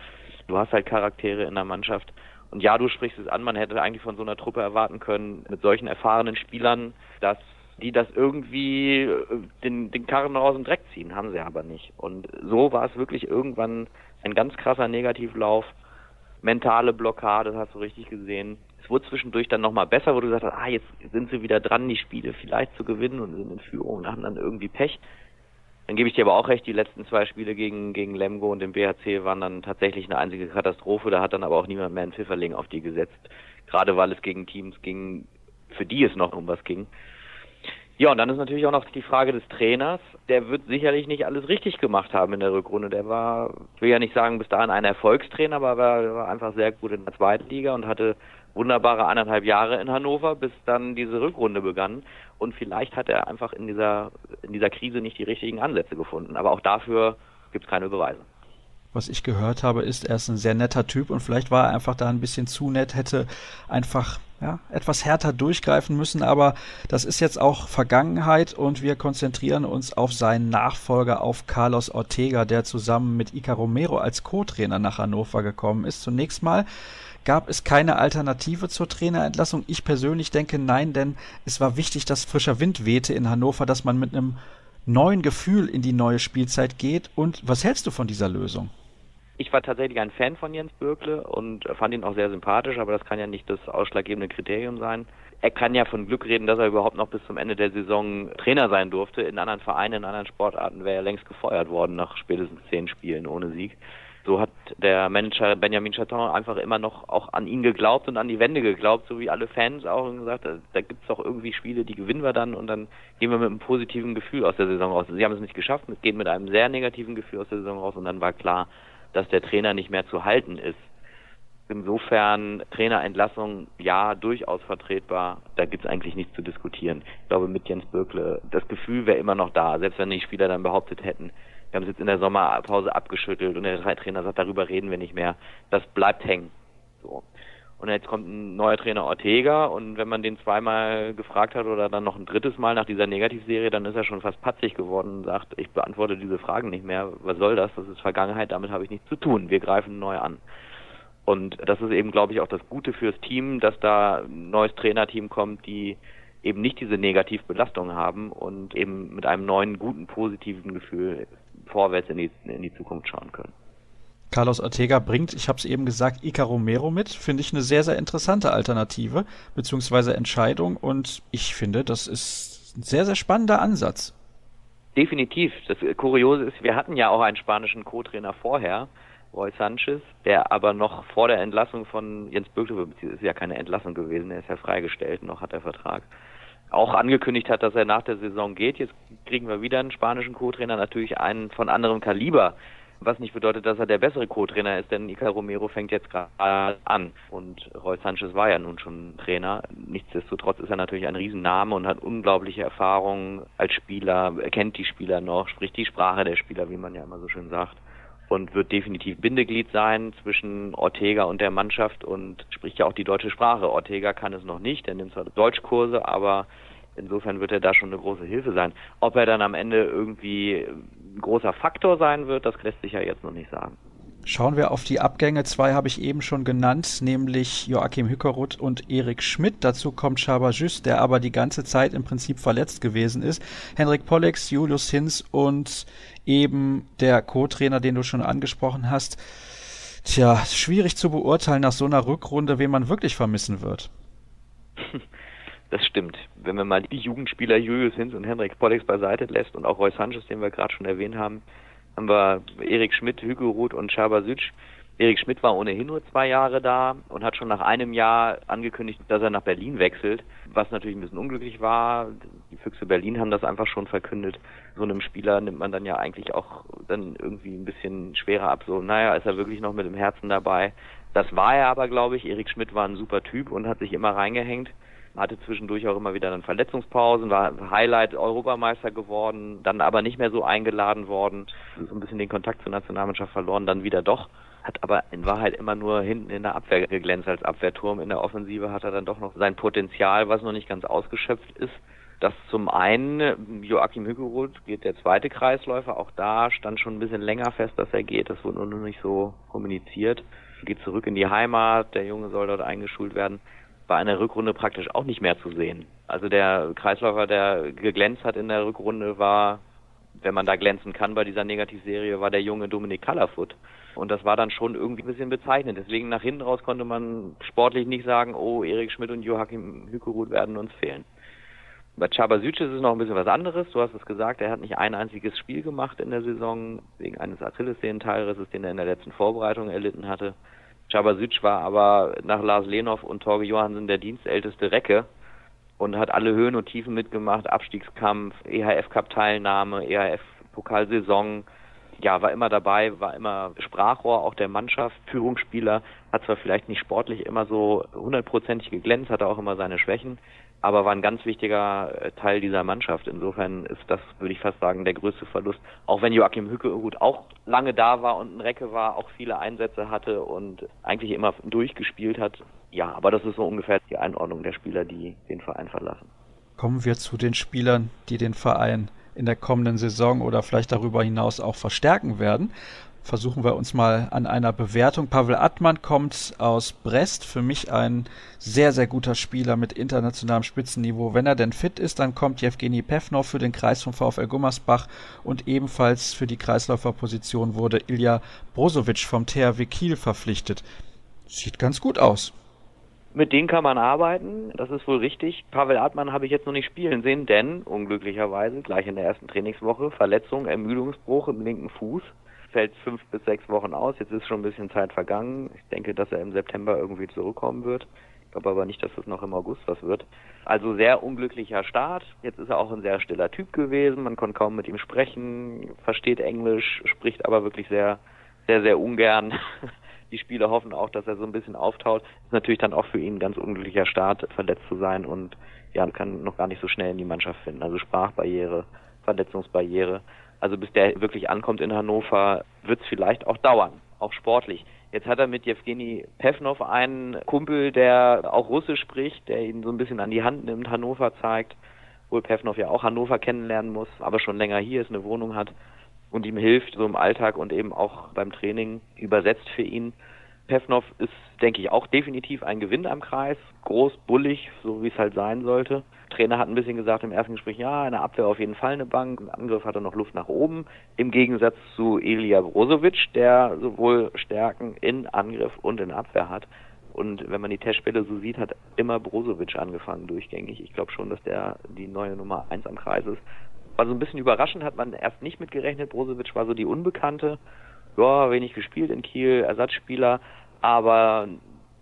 Du hast halt Charaktere in der Mannschaft. Und ja, du sprichst es an, man hätte eigentlich von so einer Truppe erwarten können, mit solchen erfahrenen Spielern, dass die das irgendwie äh, den, den Karren aus dem Dreck ziehen, haben sie aber nicht. Und so war es wirklich irgendwann ein ganz krasser Negativlauf, mentale Blockade, das hast du richtig gesehen es wurde zwischendurch dann nochmal besser, wo du gesagt hast, ah, jetzt sind sie wieder dran, die Spiele vielleicht zu gewinnen und sind in Führung und haben dann irgendwie Pech. Dann gebe ich dir aber auch recht, die letzten zwei Spiele gegen, gegen Lemgo und den BHC waren dann tatsächlich eine einzige Katastrophe. Da hat dann aber auch niemand mehr einen Pfifferling auf die gesetzt. Gerade weil es gegen Teams ging, für die es noch um was ging. Ja, und dann ist natürlich auch noch die Frage des Trainers. Der wird sicherlich nicht alles richtig gemacht haben in der Rückrunde. Der war, ich will ja nicht sagen, bis dahin ein Erfolgstrainer, aber er war einfach sehr gut in der zweiten Liga und hatte wunderbare anderthalb Jahre in Hannover, bis dann diese Rückrunde begann. Und vielleicht hat er einfach in dieser, in dieser Krise nicht die richtigen Ansätze gefunden. Aber auch dafür gibt es keine Beweise. Was ich gehört habe, ist, er ist ein sehr netter Typ und vielleicht war er einfach da ein bisschen zu nett, hätte einfach ja, etwas härter durchgreifen müssen, aber das ist jetzt auch Vergangenheit und wir konzentrieren uns auf seinen Nachfolger, auf Carlos Ortega, der zusammen mit Ica Romero als Co-Trainer nach Hannover gekommen ist. Zunächst mal Gab es keine Alternative zur Trainerentlassung? Ich persönlich denke nein, denn es war wichtig, dass frischer Wind wehte in Hannover, dass man mit einem neuen Gefühl in die neue Spielzeit geht. Und was hältst du von dieser Lösung? Ich war tatsächlich ein Fan von Jens Bürkle und fand ihn auch sehr sympathisch, aber das kann ja nicht das ausschlaggebende Kriterium sein. Er kann ja von Glück reden, dass er überhaupt noch bis zum Ende der Saison Trainer sein durfte. In anderen Vereinen, in anderen Sportarten wäre er längst gefeuert worden nach spätestens zehn Spielen ohne Sieg so hat der Manager Benjamin Chaton einfach immer noch auch an ihn geglaubt und an die Wende geglaubt, so wie alle Fans auch und gesagt, da, da gibt es doch irgendwie Spiele, die gewinnen wir dann und dann gehen wir mit einem positiven Gefühl aus der Saison raus. Sie haben es nicht geschafft, es geht mit einem sehr negativen Gefühl aus der Saison raus und dann war klar, dass der Trainer nicht mehr zu halten ist. Insofern Trainerentlassung ja durchaus vertretbar. Da gibt es eigentlich nichts zu diskutieren. Ich glaube mit Jens Böckle, das Gefühl wäre immer noch da, selbst wenn die Spieler dann behauptet hätten, wir haben es jetzt in der Sommerpause abgeschüttelt und der Trainer sagt, darüber reden wir nicht mehr. Das bleibt hängen. So. Und jetzt kommt ein neuer Trainer Ortega und wenn man den zweimal gefragt hat oder dann noch ein drittes Mal nach dieser Negativserie, dann ist er schon fast patzig geworden und sagt, ich beantworte diese Fragen nicht mehr. Was soll das? Das ist Vergangenheit, damit habe ich nichts zu tun. Wir greifen neu an. Und das ist eben, glaube ich, auch das Gute fürs Team, dass da ein neues Trainerteam kommt, die eben nicht diese Negativbelastung haben und eben mit einem neuen, guten, positiven Gefühl vorwärts in die, in die Zukunft schauen können. Carlos Ortega bringt, ich habe es eben gesagt, Ica Romero mit. Finde ich eine sehr, sehr interessante Alternative beziehungsweise Entscheidung und ich finde, das ist ein sehr, sehr spannender Ansatz. Definitiv. Das Kuriose ist, wir hatten ja auch einen spanischen Co-Trainer vorher, Roy Sanchez, der aber noch vor der Entlassung von Jens Böckle, ist ja keine Entlassung gewesen, er ist ja freigestellt, noch hat er Vertrag, auch angekündigt hat, dass er nach der Saison geht. Jetzt kriegen wir wieder einen spanischen Co-Trainer, natürlich einen von anderem Kaliber, was nicht bedeutet, dass er der bessere Co-Trainer ist, denn Icar Romero fängt jetzt gerade an und Roy Sanchez war ja nun schon Trainer. Nichtsdestotrotz ist er natürlich ein Riesenname und hat unglaubliche Erfahrungen als Spieler, er kennt die Spieler noch, spricht die Sprache der Spieler, wie man ja immer so schön sagt und wird definitiv Bindeglied sein zwischen Ortega und der Mannschaft und spricht ja auch die deutsche Sprache. Ortega kann es noch nicht, er nimmt zwar Deutschkurse, aber insofern wird er da schon eine große Hilfe sein. Ob er dann am Ende irgendwie ein großer Faktor sein wird, das lässt sich ja jetzt noch nicht sagen. Schauen wir auf die Abgänge. Zwei habe ich eben schon genannt, nämlich Joachim Hückeruth und Erik Schmidt. Dazu kommt Schabajus, der aber die ganze Zeit im Prinzip verletzt gewesen ist. Henrik Pollex, Julius Hinz und eben der Co-Trainer, den du schon angesprochen hast. Tja, schwierig zu beurteilen nach so einer Rückrunde, wen man wirklich vermissen wird. *laughs* Das stimmt. Wenn man mal die Jugendspieler Julius Hinz und Henrik Pollex beiseite lässt und auch Roy Sanchez, den wir gerade schon erwähnt haben, haben wir Erik Schmidt, Hugo und Schaber Erik Schmidt war ohnehin nur zwei Jahre da und hat schon nach einem Jahr angekündigt, dass er nach Berlin wechselt, was natürlich ein bisschen unglücklich war. Die Füchse Berlin haben das einfach schon verkündet. So einem Spieler nimmt man dann ja eigentlich auch dann irgendwie ein bisschen schwerer ab. So, naja, ist er wirklich noch mit dem Herzen dabei? Das war er aber, glaube ich. Erik Schmidt war ein super Typ und hat sich immer reingehängt hatte zwischendurch auch immer wieder dann Verletzungspausen, war Highlight Europameister geworden, dann aber nicht mehr so eingeladen worden, so ein bisschen den Kontakt zur Nationalmannschaft verloren, dann wieder doch, hat aber in Wahrheit immer nur hinten in der Abwehr geglänzt als Abwehrturm. In der Offensive hat er dann doch noch sein Potenzial, was noch nicht ganz ausgeschöpft ist. Das zum einen, Joachim Hügeroth geht der zweite Kreisläufer, auch da stand schon ein bisschen länger fest, dass er geht, das wurde nur nicht so kommuniziert. Geht zurück in die Heimat, der Junge soll dort eingeschult werden war in der Rückrunde praktisch auch nicht mehr zu sehen. Also der Kreisläufer, der geglänzt hat in der Rückrunde, war, wenn man da glänzen kann bei dieser Negativserie, war der junge Dominik Callerfoot. Und das war dann schon irgendwie ein bisschen bezeichnend. Deswegen nach hinten raus konnte man sportlich nicht sagen, oh, Erik Schmidt und Joachim Hükerud werden uns fehlen. Bei Chabasic ist es noch ein bisschen was anderes. Du hast es gesagt, er hat nicht ein einziges Spiel gemacht in der Saison wegen eines Achillessehnenteilrisses, den er in der letzten Vorbereitung erlitten hatte. Chabasic war aber nach Lars Lenov und Torge Johansen der dienstälteste Recke und hat alle Höhen und Tiefen mitgemacht, Abstiegskampf, EHF-Cup-Teilnahme, EHF-Pokalsaison, ja, war immer dabei, war immer Sprachrohr auch der Mannschaft, Führungsspieler, hat zwar vielleicht nicht sportlich immer so hundertprozentig geglänzt, hatte auch immer seine Schwächen, aber war ein ganz wichtiger äh, Teil dieser Mannschaft. Insofern ist das, würde ich fast sagen, der größte Verlust. Auch wenn Joachim Hücke gut auch lange da war und ein Recke war, auch viele Einsätze hatte und eigentlich immer durchgespielt hat. Ja, aber das ist so ungefähr die Einordnung der Spieler, die den Verein verlassen. Kommen wir zu den Spielern, die den Verein in der kommenden Saison oder vielleicht darüber hinaus auch verstärken werden versuchen wir uns mal an einer Bewertung. Pavel Attmann kommt aus Brest, für mich ein sehr, sehr guter Spieler mit internationalem Spitzenniveau. Wenn er denn fit ist, dann kommt Jewgeni Pevnov für den Kreis vom VfL Gummersbach und ebenfalls für die Kreisläuferposition wurde Ilja Brozovic vom THW Kiel verpflichtet. Sieht ganz gut aus. Mit denen kann man arbeiten, das ist wohl richtig. Pavel Artmann habe ich jetzt noch nicht spielen sehen, denn unglücklicherweise gleich in der ersten Trainingswoche Verletzung, Ermüdungsbruch im linken Fuß fällt fünf bis sechs Wochen aus. Jetzt ist schon ein bisschen Zeit vergangen. Ich denke, dass er im September irgendwie zurückkommen wird. Ich glaube aber nicht, dass es noch im August was wird. Also sehr unglücklicher Start. Jetzt ist er auch ein sehr stiller Typ gewesen. Man konnte kaum mit ihm sprechen, versteht Englisch, spricht aber wirklich sehr, sehr, sehr ungern. *laughs* Die Spieler hoffen auch, dass er so ein bisschen auftaut. Ist natürlich dann auch für ihn ein ganz unglücklicher Start, verletzt zu sein und ja, kann noch gar nicht so schnell in die Mannschaft finden. Also Sprachbarriere, Verletzungsbarriere. Also bis der wirklich ankommt in Hannover, wird es vielleicht auch dauern, auch sportlich. Jetzt hat er mit Jewgeni Pevnov einen Kumpel, der auch Russisch spricht, der ihn so ein bisschen an die Hand nimmt, Hannover zeigt, obwohl Pevnov ja auch Hannover kennenlernen muss, aber schon länger hier ist, eine Wohnung hat und ihm hilft so im Alltag und eben auch beim Training übersetzt für ihn. Pevnov ist, denke ich, auch definitiv ein Gewinn am Kreis. Groß, bullig, so wie es halt sein sollte. Trainer hat ein bisschen gesagt im ersten Gespräch, ja, in der Abwehr auf jeden Fall eine Bank. Im Angriff hat er noch Luft nach oben. Im Gegensatz zu Ilija Brozovic, der sowohl Stärken in Angriff und in Abwehr hat. Und wenn man die Testspiele so sieht, hat immer Brozovic angefangen durchgängig. Ich glaube schon, dass der die neue Nummer eins am Kreis ist. War so ein bisschen überraschend, hat man erst nicht mitgerechnet. Brozovic war so die Unbekannte ja, wenig gespielt in Kiel, Ersatzspieler, aber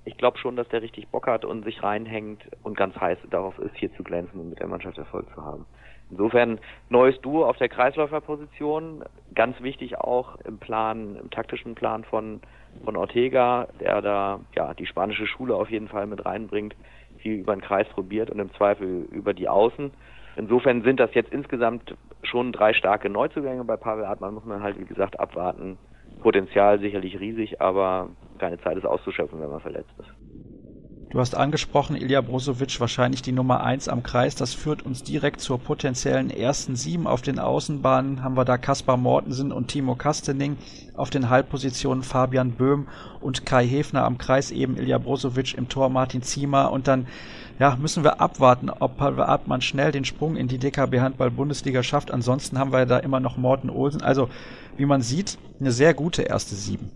ich glaube schon, dass der richtig Bock hat und sich reinhängt und ganz heiß darauf ist, hier zu glänzen und mit der Mannschaft Erfolg zu haben. Insofern neues Duo auf der Kreisläuferposition, ganz wichtig auch im Plan, im taktischen Plan von von Ortega, der da ja die spanische Schule auf jeden Fall mit reinbringt, viel über den Kreis probiert und im Zweifel über die Außen. Insofern sind das jetzt insgesamt schon drei starke Neuzugänge bei Pavel Hartmann, muss man halt wie gesagt abwarten, Potenzial sicherlich riesig, aber keine Zeit, es auszuschöpfen, wenn man verletzt ist. Du hast angesprochen, Ilja Brozovic wahrscheinlich die Nummer eins am Kreis. Das führt uns direkt zur potenziellen ersten sieben. Auf den Außenbahnen haben wir da Kaspar Mortensen und Timo Kastening. Auf den Halbpositionen Fabian Böhm und Kai Hefner am Kreis eben Ilja Brozovic im Tor Martin Ziemer. Und dann ja, müssen wir abwarten, ob Pavel Artmann schnell den Sprung in die DKB Handball Bundesliga schafft. Ansonsten haben wir da immer noch Morten Olsen. Also, wie man sieht, eine sehr gute erste sieben.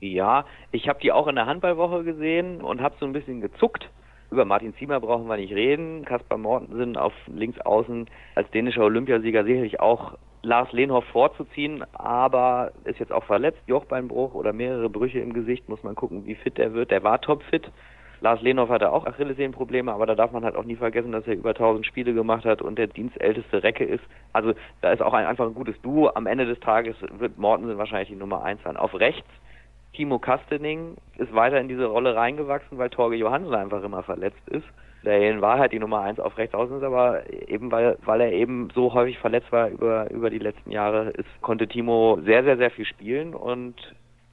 Ja, ich habe die auch in der Handballwoche gesehen und habe so ein bisschen gezuckt. Über Martin Ziemer brauchen wir nicht reden. Kaspar Mortensen auf links außen als dänischer Olympiasieger sicherlich auch Lars Lehnhoff vorzuziehen, aber ist jetzt auch verletzt, Jochbeinbruch oder mehrere Brüche im Gesicht, muss man gucken, wie fit er wird. Der war topfit. Lars Lehnhoff hatte auch Achillessehnenprobleme, aber da darf man halt auch nie vergessen, dass er über 1000 Spiele gemacht hat und der dienstälteste Recke ist. Also da ist auch ein, einfach ein gutes Duo. Am Ende des Tages wird Mortensen wahrscheinlich die Nummer eins sein. Auf rechts Timo Kastening ist weiter in diese Rolle reingewachsen, weil Torge Johansen einfach immer verletzt ist. Der in Wahrheit die Nummer eins auf rechts außen ist, aber eben weil, weil er eben so häufig verletzt war über, über die letzten Jahre, ist, konnte Timo sehr, sehr, sehr viel spielen und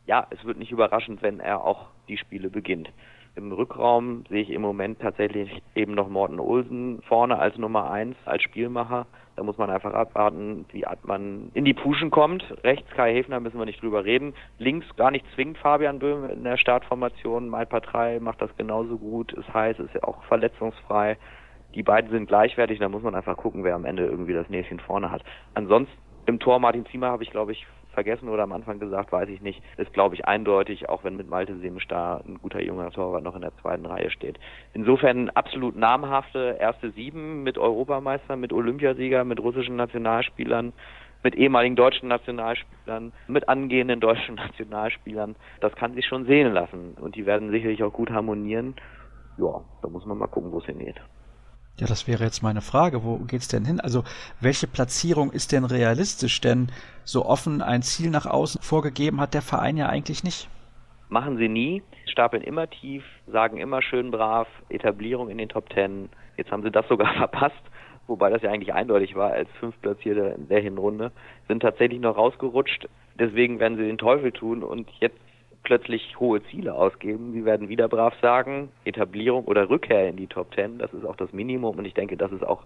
ja, es wird nicht überraschend, wenn er auch die Spiele beginnt. Im Rückraum sehe ich im Moment tatsächlich eben noch Morten Olsen vorne als Nummer eins, als Spielmacher. Da muss man einfach abwarten, wie man in die Puschen kommt. Rechts Kai Hefner müssen wir nicht drüber reden. Links gar nicht zwingend Fabian Böhm in der Startformation. Malpa 3 macht das genauso gut. Ist heiß, ist ja auch verletzungsfrei. Die beiden sind gleichwertig, da muss man einfach gucken, wer am Ende irgendwie das Näschen vorne hat. Ansonsten im Tor Martin Ziemer habe ich, glaube ich, vergessen oder am Anfang gesagt, weiß ich nicht. Ist, glaube ich, eindeutig, auch wenn mit Malte Semstar ein guter junger Torwart noch in der zweiten Reihe steht. Insofern absolut namhafte erste Sieben mit Europameister, mit Olympiasieger, mit russischen Nationalspielern, mit ehemaligen deutschen Nationalspielern, mit angehenden deutschen *laughs* Nationalspielern. Das kann sich schon sehen lassen und die werden sicherlich auch gut harmonieren. Ja, da muss man mal gucken, wo es hingeht. Ja, das wäre jetzt meine Frage. Wo geht's denn hin? Also, welche Platzierung ist denn realistisch? Denn so offen ein Ziel nach außen vorgegeben hat der Verein ja eigentlich nicht. Machen sie nie, stapeln immer tief, sagen immer schön brav, Etablierung in den Top Ten. Jetzt haben sie das sogar *laughs* verpasst, wobei das ja eigentlich eindeutig war als Fünftplatzierte in der Hinrunde, sind tatsächlich noch rausgerutscht. Deswegen werden sie den Teufel tun und jetzt plötzlich hohe Ziele ausgeben. Sie werden wieder brav sagen, Etablierung oder Rückkehr in die Top Ten, das ist auch das Minimum und ich denke, das ist auch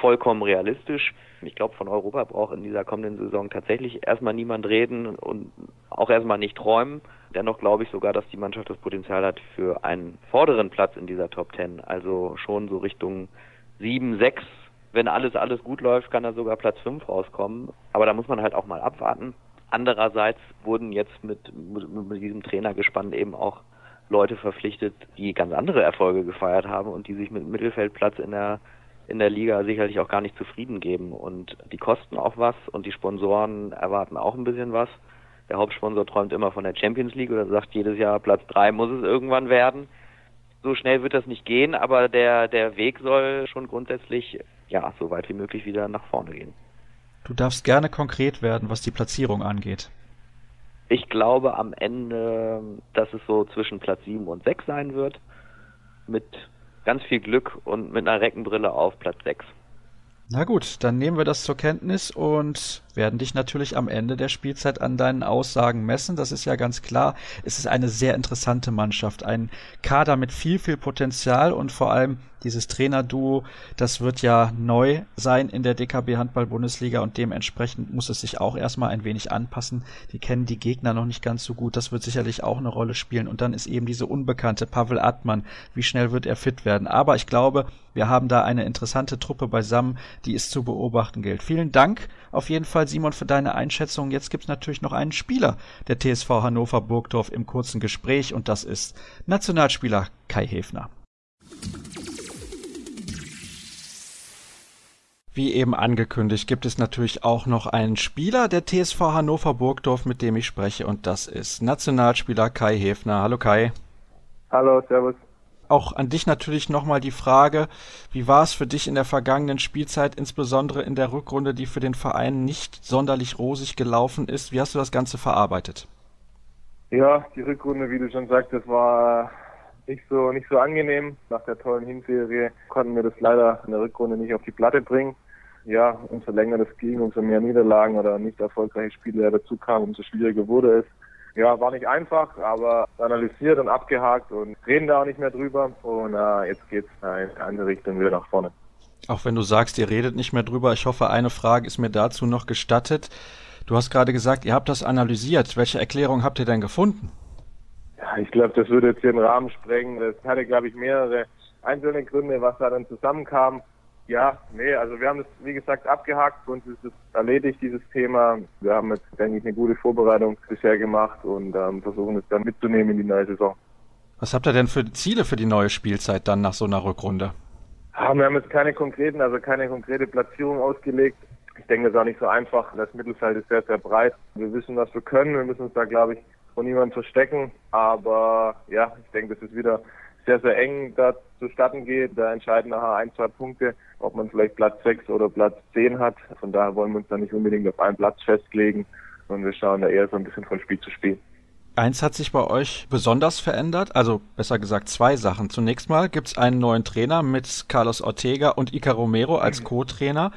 vollkommen realistisch. Ich glaube, von Europa braucht in dieser kommenden Saison tatsächlich erstmal niemand reden und auch erstmal nicht träumen. Dennoch glaube ich sogar, dass die Mannschaft das Potenzial hat für einen vorderen Platz in dieser Top Ten, also schon so Richtung sieben, sechs. Wenn alles, alles gut läuft, kann da sogar Platz fünf rauskommen. Aber da muss man halt auch mal abwarten. Andererseits wurden jetzt mit, mit, mit diesem Trainergespann eben auch Leute verpflichtet, die ganz andere Erfolge gefeiert haben und die sich mit Mittelfeldplatz in der in der Liga sicherlich auch gar nicht zufrieden geben. Und die kosten auch was und die Sponsoren erwarten auch ein bisschen was. Der Hauptsponsor träumt immer von der Champions League oder sagt jedes Jahr Platz drei muss es irgendwann werden. So schnell wird das nicht gehen, aber der, der Weg soll schon grundsätzlich ja so weit wie möglich wieder nach vorne gehen. Du darfst gerne konkret werden, was die Platzierung angeht. Ich glaube am Ende, dass es so zwischen Platz 7 und 6 sein wird. Mit ganz viel Glück und mit einer Reckenbrille auf Platz 6. Na gut, dann nehmen wir das zur Kenntnis und werden dich natürlich am Ende der Spielzeit an deinen Aussagen messen. Das ist ja ganz klar. Es ist eine sehr interessante Mannschaft, ein Kader mit viel, viel Potenzial und vor allem dieses Trainerduo, das wird ja neu sein in der DKB Handball Bundesliga und dementsprechend muss es sich auch erstmal ein wenig anpassen. Die kennen die Gegner noch nicht ganz so gut. Das wird sicherlich auch eine Rolle spielen. Und dann ist eben diese unbekannte Pavel Atman. Wie schnell wird er fit werden? Aber ich glaube, wir haben da eine interessante Truppe beisammen, die es zu beobachten gilt. Vielen Dank auf jeden Fall, Simon, für deine Einschätzung. Jetzt gibt es natürlich noch einen Spieler der TSV Hannover Burgdorf im kurzen Gespräch und das ist Nationalspieler Kai Hefner. Wie eben angekündigt, gibt es natürlich auch noch einen Spieler der TSV Hannover Burgdorf, mit dem ich spreche, und das ist Nationalspieler Kai Hefner. Hallo Kai. Hallo, Servus auch an dich natürlich nochmal die Frage, wie war es für dich in der vergangenen Spielzeit, insbesondere in der Rückrunde, die für den Verein nicht sonderlich rosig gelaufen ist? Wie hast du das Ganze verarbeitet? Ja, die Rückrunde, wie du schon sagtest, war nicht so, nicht so angenehm. Nach der tollen Hinserie konnten wir das leider in der Rückrunde nicht auf die Platte bringen. Ja, umso länger das ging, umso mehr Niederlagen oder nicht erfolgreiche Spiele dazu kamen, umso schwieriger wurde es. Ja, war nicht einfach, aber analysiert und abgehakt und reden da auch nicht mehr drüber. Und äh, jetzt geht's in eine andere Richtung wieder nach vorne. Auch wenn du sagst, ihr redet nicht mehr drüber, ich hoffe, eine Frage ist mir dazu noch gestattet. Du hast gerade gesagt, ihr habt das analysiert. Welche Erklärung habt ihr denn gefunden? Ja, ich glaube, das würde jetzt hier den Rahmen sprengen. Das hatte, glaube ich, mehrere einzelne Gründe, was da dann zusammenkam. Ja, nee, also wir haben es, wie gesagt, abgehakt. und es ist erledigt, dieses Thema. Wir haben jetzt, denke ich, eine gute Vorbereitung bisher gemacht und ähm, versuchen es dann mitzunehmen in die neue Saison. Was habt ihr denn für Ziele für die neue Spielzeit dann nach so einer Rückrunde? Ja, wir haben jetzt keine konkreten, also keine konkrete Platzierung ausgelegt. Ich denke, das ist auch nicht so einfach. Das Mittelfeld ist sehr, sehr breit. Wir wissen, was wir können. Wir müssen uns da, glaube ich, von niemandem verstecken. Aber ja, ich denke, das ist wieder sehr, sehr eng da zustatten geht. Da entscheiden nachher ein, zwei Punkte, ob man vielleicht Platz 6 oder Platz 10 hat. Von daher wollen wir uns da nicht unbedingt auf einen Platz festlegen. Und wir schauen da eher so ein bisschen von Spiel zu Spiel. Eins hat sich bei euch besonders verändert, also besser gesagt zwei Sachen. Zunächst mal gibt es einen neuen Trainer mit Carlos Ortega und Ica Romero als mhm. Co-Trainer.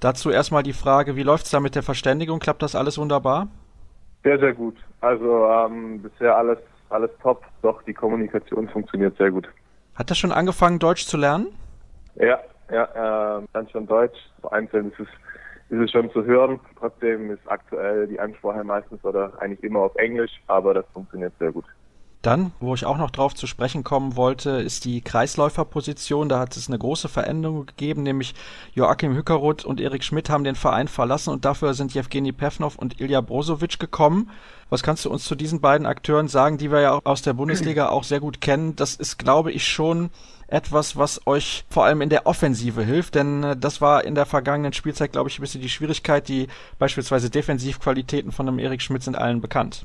Dazu erstmal die Frage, wie läuft es da mit der Verständigung? Klappt das alles wunderbar? Sehr, sehr gut. Also ähm, bisher alles, alles top. Doch, die Kommunikation funktioniert sehr gut. Hat er schon angefangen, Deutsch zu lernen? Ja, ja, äh, dann schon Deutsch. Vereinzelt ist es ist es schon zu hören. Trotzdem ist aktuell die Ansprache meistens oder eigentlich immer auf Englisch, aber das funktioniert sehr gut. Dann, wo ich auch noch drauf zu sprechen kommen wollte, ist die Kreisläuferposition. Da hat es eine große Veränderung gegeben, nämlich Joachim Hückeroth und Erik Schmidt haben den Verein verlassen und dafür sind Jewgeni Pevnov und Ilja Brozovic gekommen. Was kannst du uns zu diesen beiden Akteuren sagen, die wir ja aus der Bundesliga *clears throat* auch sehr gut kennen? Das ist, glaube ich, schon etwas, was euch vor allem in der Offensive hilft, denn äh, das war in der vergangenen Spielzeit, glaube ich, ein bisschen die Schwierigkeit. Die beispielsweise Defensivqualitäten von einem Erik Schmidt sind allen bekannt.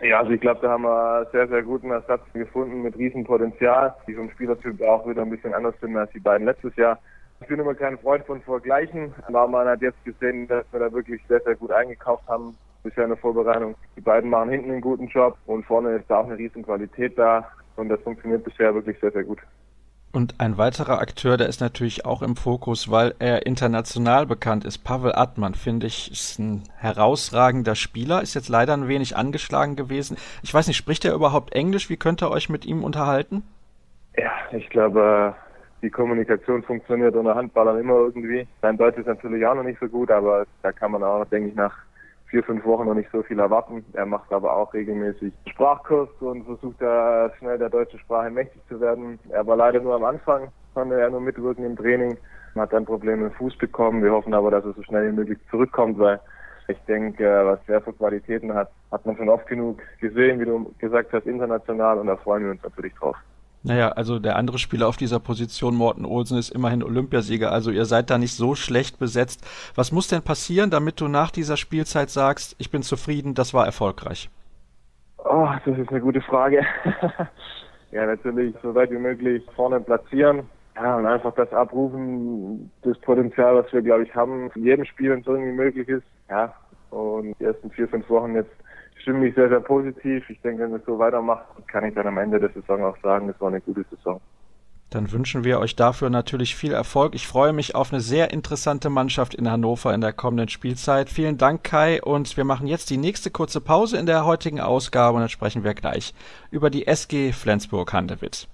Ja, also ich glaube, da haben wir sehr, sehr guten Ersatz gefunden mit Riesenpotenzial, die vom Spielertyp auch wieder ein bisschen anders sind als die beiden letztes Jahr. Ich bin immer kein Freund von Vergleichen, aber man hat jetzt gesehen, dass wir da wirklich sehr, sehr gut eingekauft haben bisher in der Vorbereitung. Die beiden machen hinten einen guten Job und vorne ist da auch eine Riesenqualität da und das funktioniert bisher wirklich sehr, sehr gut. Und ein weiterer Akteur, der ist natürlich auch im Fokus, weil er international bekannt ist. Pavel Atman, finde ich, ist ein herausragender Spieler, ist jetzt leider ein wenig angeschlagen gewesen. Ich weiß nicht, spricht er überhaupt Englisch? Wie könnt ihr euch mit ihm unterhalten? Ja, ich glaube, die Kommunikation funktioniert unter Handballern immer irgendwie. Sein Deutsch ist natürlich auch noch nicht so gut, aber da kann man auch, denke ich, nach vier, fünf Wochen noch nicht so viel erwarten. Er macht aber auch regelmäßig Sprachkurs und versucht da schnell der deutschen Sprache mächtig zu werden. Er war leider nur am Anfang, konnte er nur mitwirken im Training, hat dann Probleme im Fuß bekommen. Wir hoffen aber, dass er so schnell wie möglich zurückkommt, weil ich denke, was er für Qualitäten hat, hat man schon oft genug gesehen, wie du gesagt hast, international und da freuen wir uns natürlich drauf. Naja, also der andere Spieler auf dieser Position, Morten Olsen, ist immerhin Olympiasieger. Also ihr seid da nicht so schlecht besetzt. Was muss denn passieren, damit du nach dieser Spielzeit sagst, ich bin zufrieden, das war erfolgreich? Oh, das ist eine gute Frage. *laughs* ja, natürlich so weit wie möglich vorne platzieren. Ja, und einfach das abrufen, das Potenzial, was wir, glaube ich, haben, in jedem Spiel, wenn es irgendwie möglich ist. Ja, und die ersten vier, fünf Wochen jetzt stimme mich sehr, sehr positiv. Ich denke, wenn es so weitermacht, kann ich dann am Ende der Saison auch sagen, es war eine gute Saison. Dann wünschen wir euch dafür natürlich viel Erfolg. Ich freue mich auf eine sehr interessante Mannschaft in Hannover in der kommenden Spielzeit. Vielen Dank, Kai. Und wir machen jetzt die nächste kurze Pause in der heutigen Ausgabe und dann sprechen wir gleich über die SG Flensburg-Handewitt.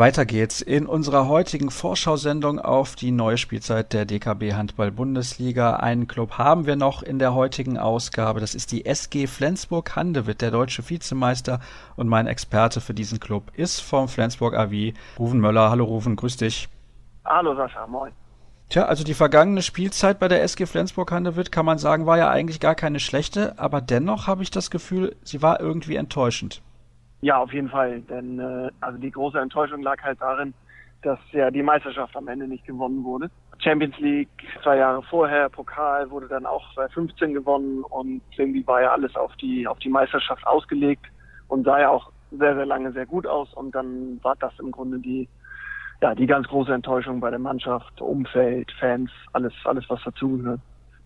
Weiter geht's in unserer heutigen Vorschau-Sendung auf die neue Spielzeit der DKB Handball Bundesliga. Einen Club haben wir noch in der heutigen Ausgabe. Das ist die SG Flensburg-Handewitt, der deutsche Vizemeister. Und mein Experte für diesen Club ist vom Flensburg AV, Ruven Möller. Hallo Ruven, grüß dich. Hallo Sascha, moin. Tja, also die vergangene Spielzeit bei der SG Flensburg-Handewitt kann man sagen, war ja eigentlich gar keine schlechte, aber dennoch habe ich das Gefühl, sie war irgendwie enttäuschend. Ja, auf jeden Fall. Denn äh, also die große Enttäuschung lag halt darin, dass ja die Meisterschaft am Ende nicht gewonnen wurde. Champions League zwei Jahre vorher, Pokal wurde dann auch 2015 gewonnen und irgendwie war ja alles auf die auf die Meisterschaft ausgelegt und sah ja auch sehr sehr lange sehr gut aus und dann war das im Grunde die ja die ganz große Enttäuschung bei der Mannschaft, Umfeld, Fans, alles alles was dazugehört.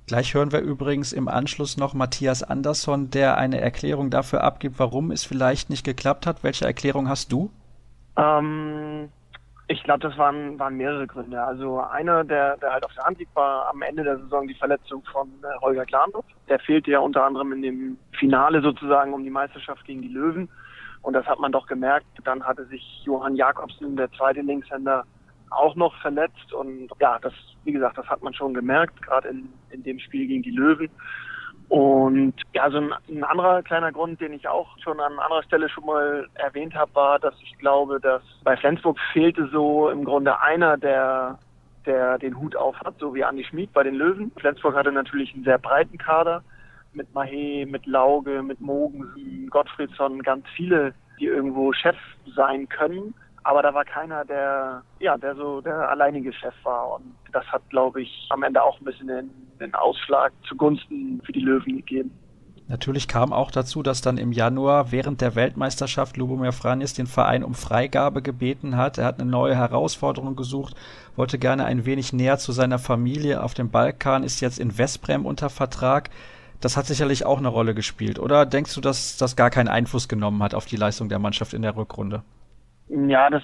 Gleich hören wir übrigens im Anschluss noch Matthias Andersson, der eine Erklärung dafür abgibt, warum es vielleicht nicht geklappt hat. Welche Erklärung hast du? Ähm, Ich glaube, das waren, waren mehrere Gründe. Also einer, der, der halt auf der Hand liegt, war am Ende der Saison die Verletzung von äh, Holger Glandorf. Der fehlte ja unter anderem in dem Finale sozusagen um die Meisterschaft gegen die Löwen. Und das hat man doch gemerkt. Dann hatte sich Johann Jakobsen, der zweite Linkshänder, auch noch verletzt. Und ja, das, wie gesagt, das hat man schon gemerkt, gerade in, in dem Spiel gegen die Löwen. Und ja, so ein, ein, anderer kleiner Grund, den ich auch schon an anderer Stelle schon mal erwähnt habe, war, dass ich glaube, dass bei Flensburg fehlte so im Grunde einer, der der den Hut auf hat, so wie Andi Schmid bei den Löwen. Flensburg hatte natürlich einen sehr breiten Kader mit Mahé, mit Lauge, mit Mogensen, Gottfriedsson, ganz viele, die irgendwo Chef sein können. Aber da war keiner, der, ja, der so der alleinige Chef war. Und das hat, glaube ich, am Ende auch ein bisschen den, den Ausschlag zugunsten für die Löwen gegeben. Natürlich kam auch dazu, dass dann im Januar während der Weltmeisterschaft Lubomir Franis den Verein um Freigabe gebeten hat. Er hat eine neue Herausforderung gesucht, wollte gerne ein wenig näher zu seiner Familie auf dem Balkan, ist jetzt in Westbrem unter Vertrag. Das hat sicherlich auch eine Rolle gespielt. Oder denkst du, dass das gar keinen Einfluss genommen hat auf die Leistung der Mannschaft in der Rückrunde? Ja, das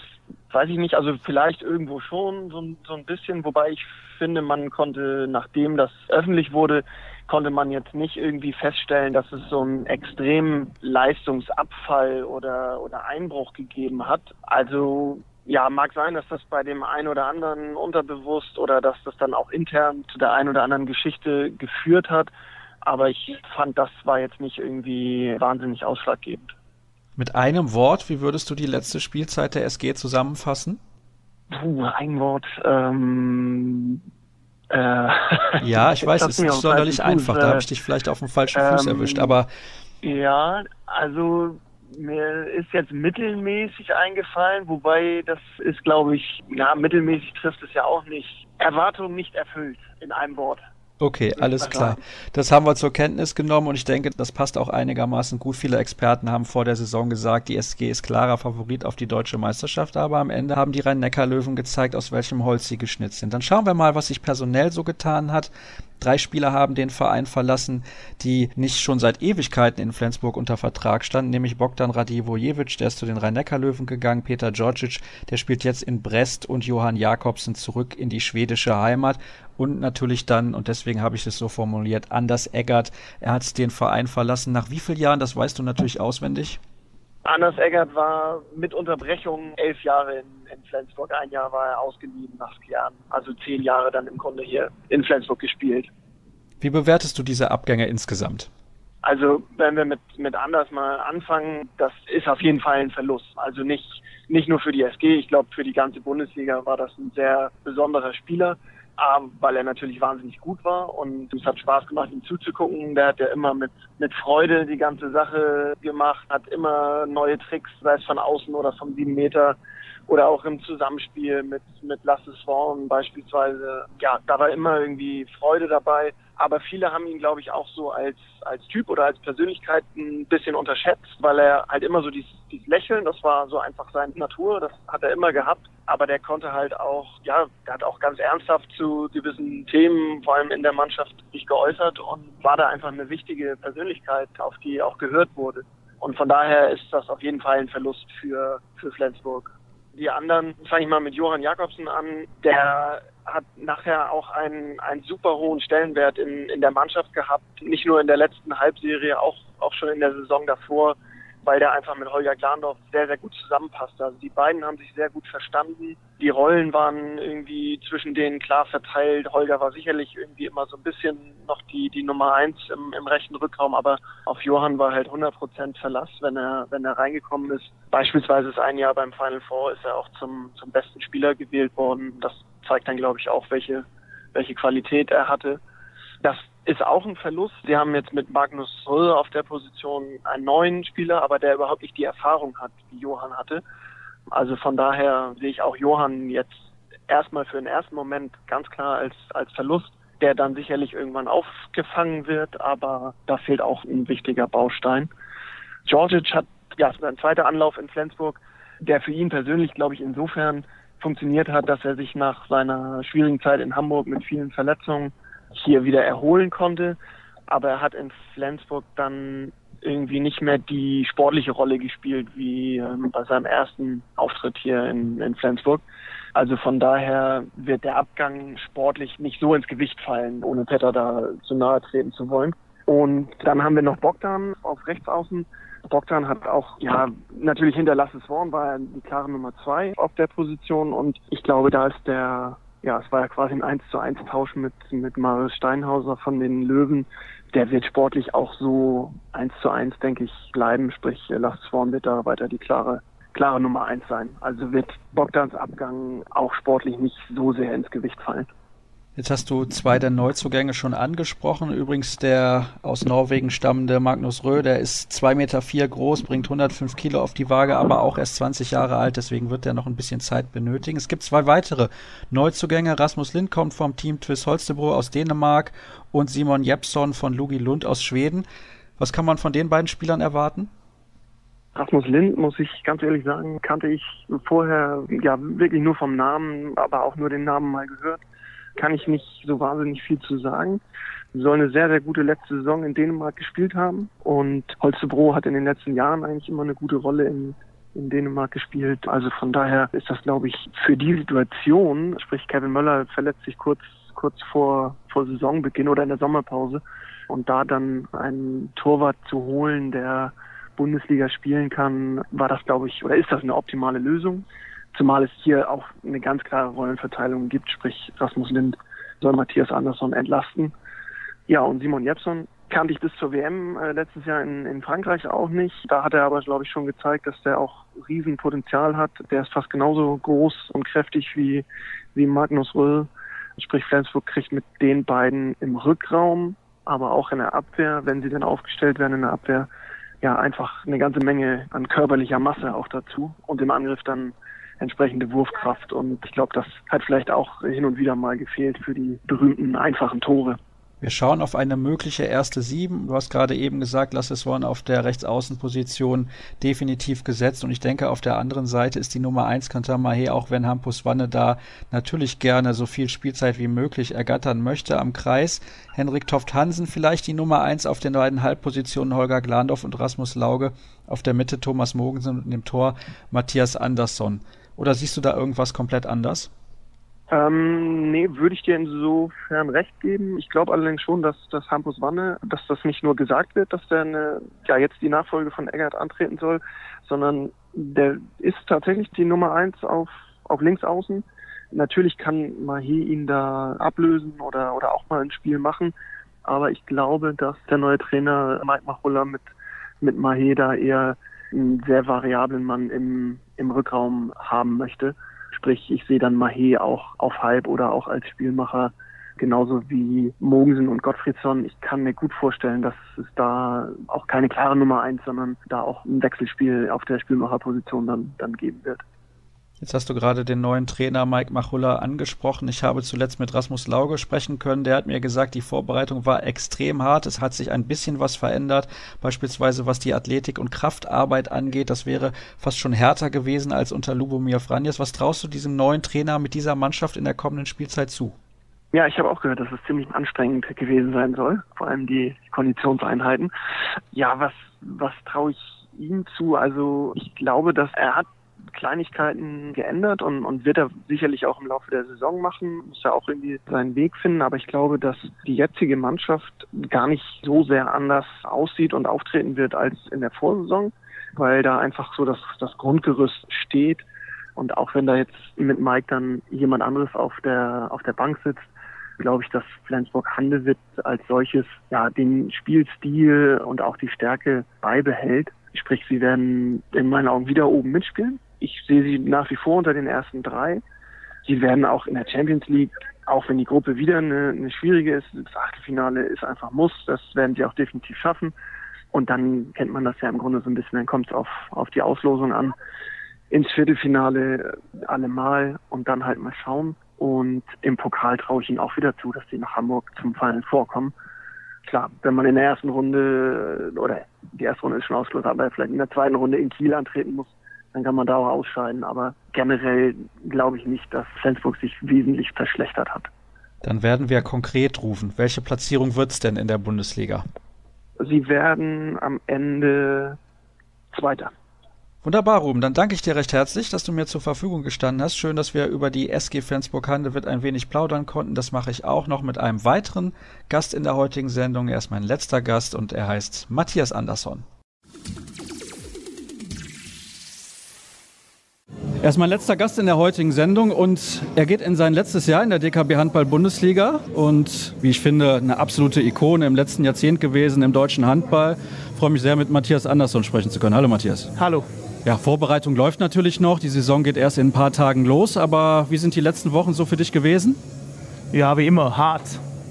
weiß ich nicht. Also vielleicht irgendwo schon so, so ein bisschen, wobei ich finde, man konnte, nachdem das öffentlich wurde, konnte man jetzt nicht irgendwie feststellen, dass es so einen extremen Leistungsabfall oder, oder Einbruch gegeben hat. Also ja, mag sein, dass das bei dem einen oder anderen unterbewusst oder dass das dann auch intern zu der einen oder anderen Geschichte geführt hat. Aber ich fand, das war jetzt nicht irgendwie wahnsinnig ausschlaggebend. Mit einem Wort, wie würdest du die letzte Spielzeit der SG zusammenfassen? Puh, ein Wort. Ähm, äh, ja, *laughs* ich weiß, es ist nicht sonderlich einfach. Da habe ich dich vielleicht auf dem falschen Fuß ähm, erwischt, aber. Ja, also mir ist jetzt mittelmäßig eingefallen, wobei das ist, glaube ich, ja, mittelmäßig trifft es ja auch nicht. Erwartung nicht erfüllt in einem Wort. Okay, alles klar. Das haben wir zur Kenntnis genommen und ich denke, das passt auch einigermaßen gut. Viele Experten haben vor der Saison gesagt, die SG ist klarer Favorit auf die deutsche Meisterschaft, aber am Ende haben die Rhein-Neckar-Löwen gezeigt, aus welchem Holz sie geschnitzt sind. Dann schauen wir mal, was sich personell so getan hat. Drei Spieler haben den Verein verlassen, die nicht schon seit Ewigkeiten in Flensburg unter Vertrag standen, nämlich Bogdan Radivojevic, der ist zu den Rhein-Neckar-Löwen gegangen, Peter Djordjic, der spielt jetzt in Brest und Johann Jakobsen zurück in die schwedische Heimat und natürlich dann, und deswegen habe ich es so formuliert, Anders Eggert, er hat den Verein verlassen. Nach wie vielen Jahren, das weißt du natürlich auswendig? Anders Eggert war mit Unterbrechung elf Jahre in, in, Flensburg. Ein Jahr war er ausgeliehen nach Jahren. Also zehn Jahre dann im Grunde hier in Flensburg gespielt. Wie bewertest du diese Abgänge insgesamt? Also wenn wir mit, mit Anders mal anfangen, das ist auf jeden Fall ein Verlust. Also nicht, nicht nur für die SG, ich glaube für die ganze Bundesliga war das ein sehr besonderer Spieler. A, weil er natürlich wahnsinnig gut war und es hat Spaß gemacht, ihm zuzugucken. Der hat ja immer mit, mit Freude die ganze Sache gemacht, hat immer neue Tricks, sei es von außen oder vom sieben Meter oder auch im Zusammenspiel mit, mit Lasse Swan beispielsweise. Ja, da war immer irgendwie Freude dabei. Aber viele haben ihn, glaube ich, auch so als, als Typ oder als Persönlichkeit ein bisschen unterschätzt, weil er halt immer so dieses, dieses Lächeln, das war so einfach seine Natur, das hat er immer gehabt. Aber der konnte halt auch, ja, der hat auch ganz ernsthaft zu gewissen Themen, vor allem in der Mannschaft, sich geäußert und war da einfach eine wichtige Persönlichkeit, auf die auch gehört wurde. Und von daher ist das auf jeden Fall ein Verlust für, für Flensburg. Die anderen, fange ich mal mit Johann Jakobsen an, der hat nachher auch einen, einen super hohen Stellenwert in, in der Mannschaft gehabt. Nicht nur in der letzten Halbserie, auch, auch schon in der Saison davor, weil der einfach mit Holger Glandorf sehr, sehr gut zusammenpasst. Also die beiden haben sich sehr gut verstanden. Die Rollen waren irgendwie zwischen denen klar verteilt. Holger war sicherlich irgendwie immer so ein bisschen noch die, die Nummer eins im, im rechten Rückraum, aber auf Johann war halt 100 Prozent Verlass, wenn er, wenn er reingekommen ist. Beispielsweise ist ein Jahr beim Final Four ist er auch zum, zum besten Spieler gewählt worden. Das zeigt dann, glaube ich, auch, welche, welche Qualität er hatte. Das ist auch ein Verlust. Sie haben jetzt mit Magnus Röhr auf der Position einen neuen Spieler, aber der überhaupt nicht die Erfahrung hat, wie Johann hatte. Also von daher sehe ich auch Johann jetzt erstmal für den ersten Moment ganz klar als, als Verlust, der dann sicherlich irgendwann aufgefangen wird, aber da fehlt auch ein wichtiger Baustein. Georgic hat ja sein zweiter Anlauf in Flensburg, der für ihn persönlich, glaube ich, insofern funktioniert hat, dass er sich nach seiner schwierigen Zeit in Hamburg mit vielen Verletzungen hier wieder erholen konnte. Aber er hat in Flensburg dann irgendwie nicht mehr die sportliche Rolle gespielt wie ähm, bei seinem ersten Auftritt hier in, in Flensburg. Also von daher wird der Abgang sportlich nicht so ins Gewicht fallen, ohne Petter da zu nahe treten zu wollen. Und dann haben wir noch Bogdan auf Rechtsaußen. Bogdan hat auch, ja, natürlich hinter Lasse Swan war er die klare Nummer zwei auf der Position und ich glaube, da ist der, ja, es war ja quasi ein 1 zu 1 Tausch mit, mit Marius Steinhauser von den Löwen. Der wird sportlich auch so 1 zu 1, denke ich, bleiben, sprich wird da weiter die klare klare Nummer eins sein. Also wird Bogdans Abgang auch sportlich nicht so sehr ins Gewicht fallen. Jetzt hast du zwei der Neuzugänge schon angesprochen. Übrigens der aus Norwegen stammende Magnus Rö, der ist zwei Meter vier groß, bringt 105 Kilo auf die Waage, aber auch erst 20 Jahre alt, deswegen wird er noch ein bisschen Zeit benötigen. Es gibt zwei weitere Neuzugänge. Rasmus Lind kommt vom Team Tvis Holstebro aus Dänemark und Simon Jeppsson von Lugi Lund aus Schweden. Was kann man von den beiden Spielern erwarten? Rasmus Lind, muss ich ganz ehrlich sagen, kannte ich vorher ja wirklich nur vom Namen, aber auch nur den Namen mal gehört. Kann ich nicht so wahnsinnig viel zu sagen. Soll eine sehr, sehr gute letzte Saison in Dänemark gespielt haben. Und Holstebro hat in den letzten Jahren eigentlich immer eine gute Rolle in, in Dänemark gespielt. Also von daher ist das, glaube ich, für die Situation, sprich Kevin Möller verletzt sich kurz, kurz vor, vor Saisonbeginn oder in der Sommerpause. Und da dann einen Torwart zu holen, der Bundesliga spielen kann, war das, glaube ich, oder ist das eine optimale Lösung. Zumal es hier auch eine ganz klare Rollenverteilung gibt, sprich Rasmus Lind soll Matthias Andersson entlasten. Ja, und Simon Jepson kannte ich bis zur WM äh, letztes Jahr in, in Frankreich auch nicht. Da hat er aber, glaube ich, schon gezeigt, dass der auch Riesenpotenzial hat. Der ist fast genauso groß und kräftig wie, wie Magnus Röll. Sprich, Flensburg kriegt mit den beiden im Rückraum, aber auch in der Abwehr, wenn sie dann aufgestellt werden in der Abwehr, ja einfach eine ganze Menge an körperlicher Masse auch dazu und im Angriff dann entsprechende Wurfkraft. Und ich glaube, das hat vielleicht auch hin und wieder mal gefehlt für die berühmten einfachen Tore. Wir schauen auf eine mögliche erste Sieben. Du hast gerade eben gesagt, Lasse Swan auf der Rechtsaußenposition definitiv gesetzt. Und ich denke, auf der anderen Seite ist die Nummer eins Kantamahe, auch wenn Hampus Wanne da natürlich gerne so viel Spielzeit wie möglich ergattern möchte am Kreis. Henrik Toft Hansen vielleicht die Nummer eins auf den beiden Halbpositionen Holger Glandorf und Rasmus Lauge. Auf der Mitte Thomas Mogensen und im Tor Matthias Andersson. Oder siehst du da irgendwas komplett anders? Ähm, nee, würde ich dir insofern recht geben. Ich glaube allerdings schon, dass das Hampus Wanne, dass das nicht nur gesagt wird, dass der eine, ja jetzt die Nachfolge von Eggert antreten soll, sondern der ist tatsächlich die Nummer eins auf, auf links. Natürlich kann Mahi ihn da ablösen oder, oder auch mal ein Spiel machen. Aber ich glaube, dass der neue Trainer Mike Machulla mit, mit Mahe da eher einen sehr variablen Mann im, im Rückraum haben möchte. Sprich, ich sehe dann Mahé auch auf Halb oder auch als Spielmacher genauso wie Mogensen und Gottfriedsson. Ich kann mir gut vorstellen, dass es da auch keine klare Nummer eins, sondern da auch ein Wechselspiel auf der Spielmacherposition dann, dann geben wird. Jetzt hast du gerade den neuen Trainer Mike Machulla angesprochen. Ich habe zuletzt mit Rasmus Lauge sprechen können. Der hat mir gesagt, die Vorbereitung war extrem hart. Es hat sich ein bisschen was verändert, beispielsweise was die Athletik und Kraftarbeit angeht. Das wäre fast schon härter gewesen als unter Lubomir Franjes. Was traust du diesem neuen Trainer mit dieser Mannschaft in der kommenden Spielzeit zu? Ja, ich habe auch gehört, dass es ziemlich anstrengend gewesen sein soll, vor allem die Konditionseinheiten. Ja, was was traue ich ihm zu? Also ich glaube, dass er hat Kleinigkeiten geändert und, und wird er sicherlich auch im Laufe der Saison machen, muss er auch irgendwie seinen Weg finden. Aber ich glaube, dass die jetzige Mannschaft gar nicht so sehr anders aussieht und auftreten wird als in der Vorsaison, weil da einfach so das, das Grundgerüst steht. Und auch wenn da jetzt mit Mike dann jemand anderes auf der, auf der Bank sitzt, glaube ich, dass Flensburg Handewitt als solches ja den Spielstil und auch die Stärke beibehält. Sprich, sie werden in meinen Augen wieder oben mitspielen ich sehe sie nach wie vor unter den ersten drei. Sie werden auch in der Champions League, auch wenn die Gruppe wieder eine, eine schwierige ist, das Achtelfinale ist einfach Muss, das werden sie auch definitiv schaffen. Und dann kennt man das ja im Grunde so ein bisschen, dann kommt es auf, auf die Auslosung an. Ins Viertelfinale allemal und dann halt mal schauen. Und im Pokal traue ich ihnen auch wieder zu, dass sie nach Hamburg zum Final vorkommen. Klar, wenn man in der ersten Runde, oder die erste Runde ist schon ausgelöst, aber vielleicht in der zweiten Runde in Kiel antreten muss, dann kann man da auch ausscheiden. Aber generell glaube ich nicht, dass Flensburg sich wesentlich verschlechtert hat. Dann werden wir konkret rufen. Welche Platzierung wird es denn in der Bundesliga? Sie werden am Ende Zweiter. Wunderbar, Ruben. Dann danke ich dir recht herzlich, dass du mir zur Verfügung gestanden hast. Schön, dass wir über die SG Flensburg-Handewitt ein wenig plaudern konnten. Das mache ich auch noch mit einem weiteren Gast in der heutigen Sendung. Er ist mein letzter Gast und er heißt Matthias Andersson. Er ist mein letzter Gast in der heutigen Sendung und er geht in sein letztes Jahr in der DKB Handball Bundesliga und wie ich finde, eine absolute Ikone im letzten Jahrzehnt gewesen im deutschen Handball. Ich freue mich sehr, mit Matthias Andersson sprechen zu können. Hallo Matthias. Hallo. Ja, Vorbereitung läuft natürlich noch. Die Saison geht erst in ein paar Tagen los. Aber wie sind die letzten Wochen so für dich gewesen? Ja, wie immer, hart.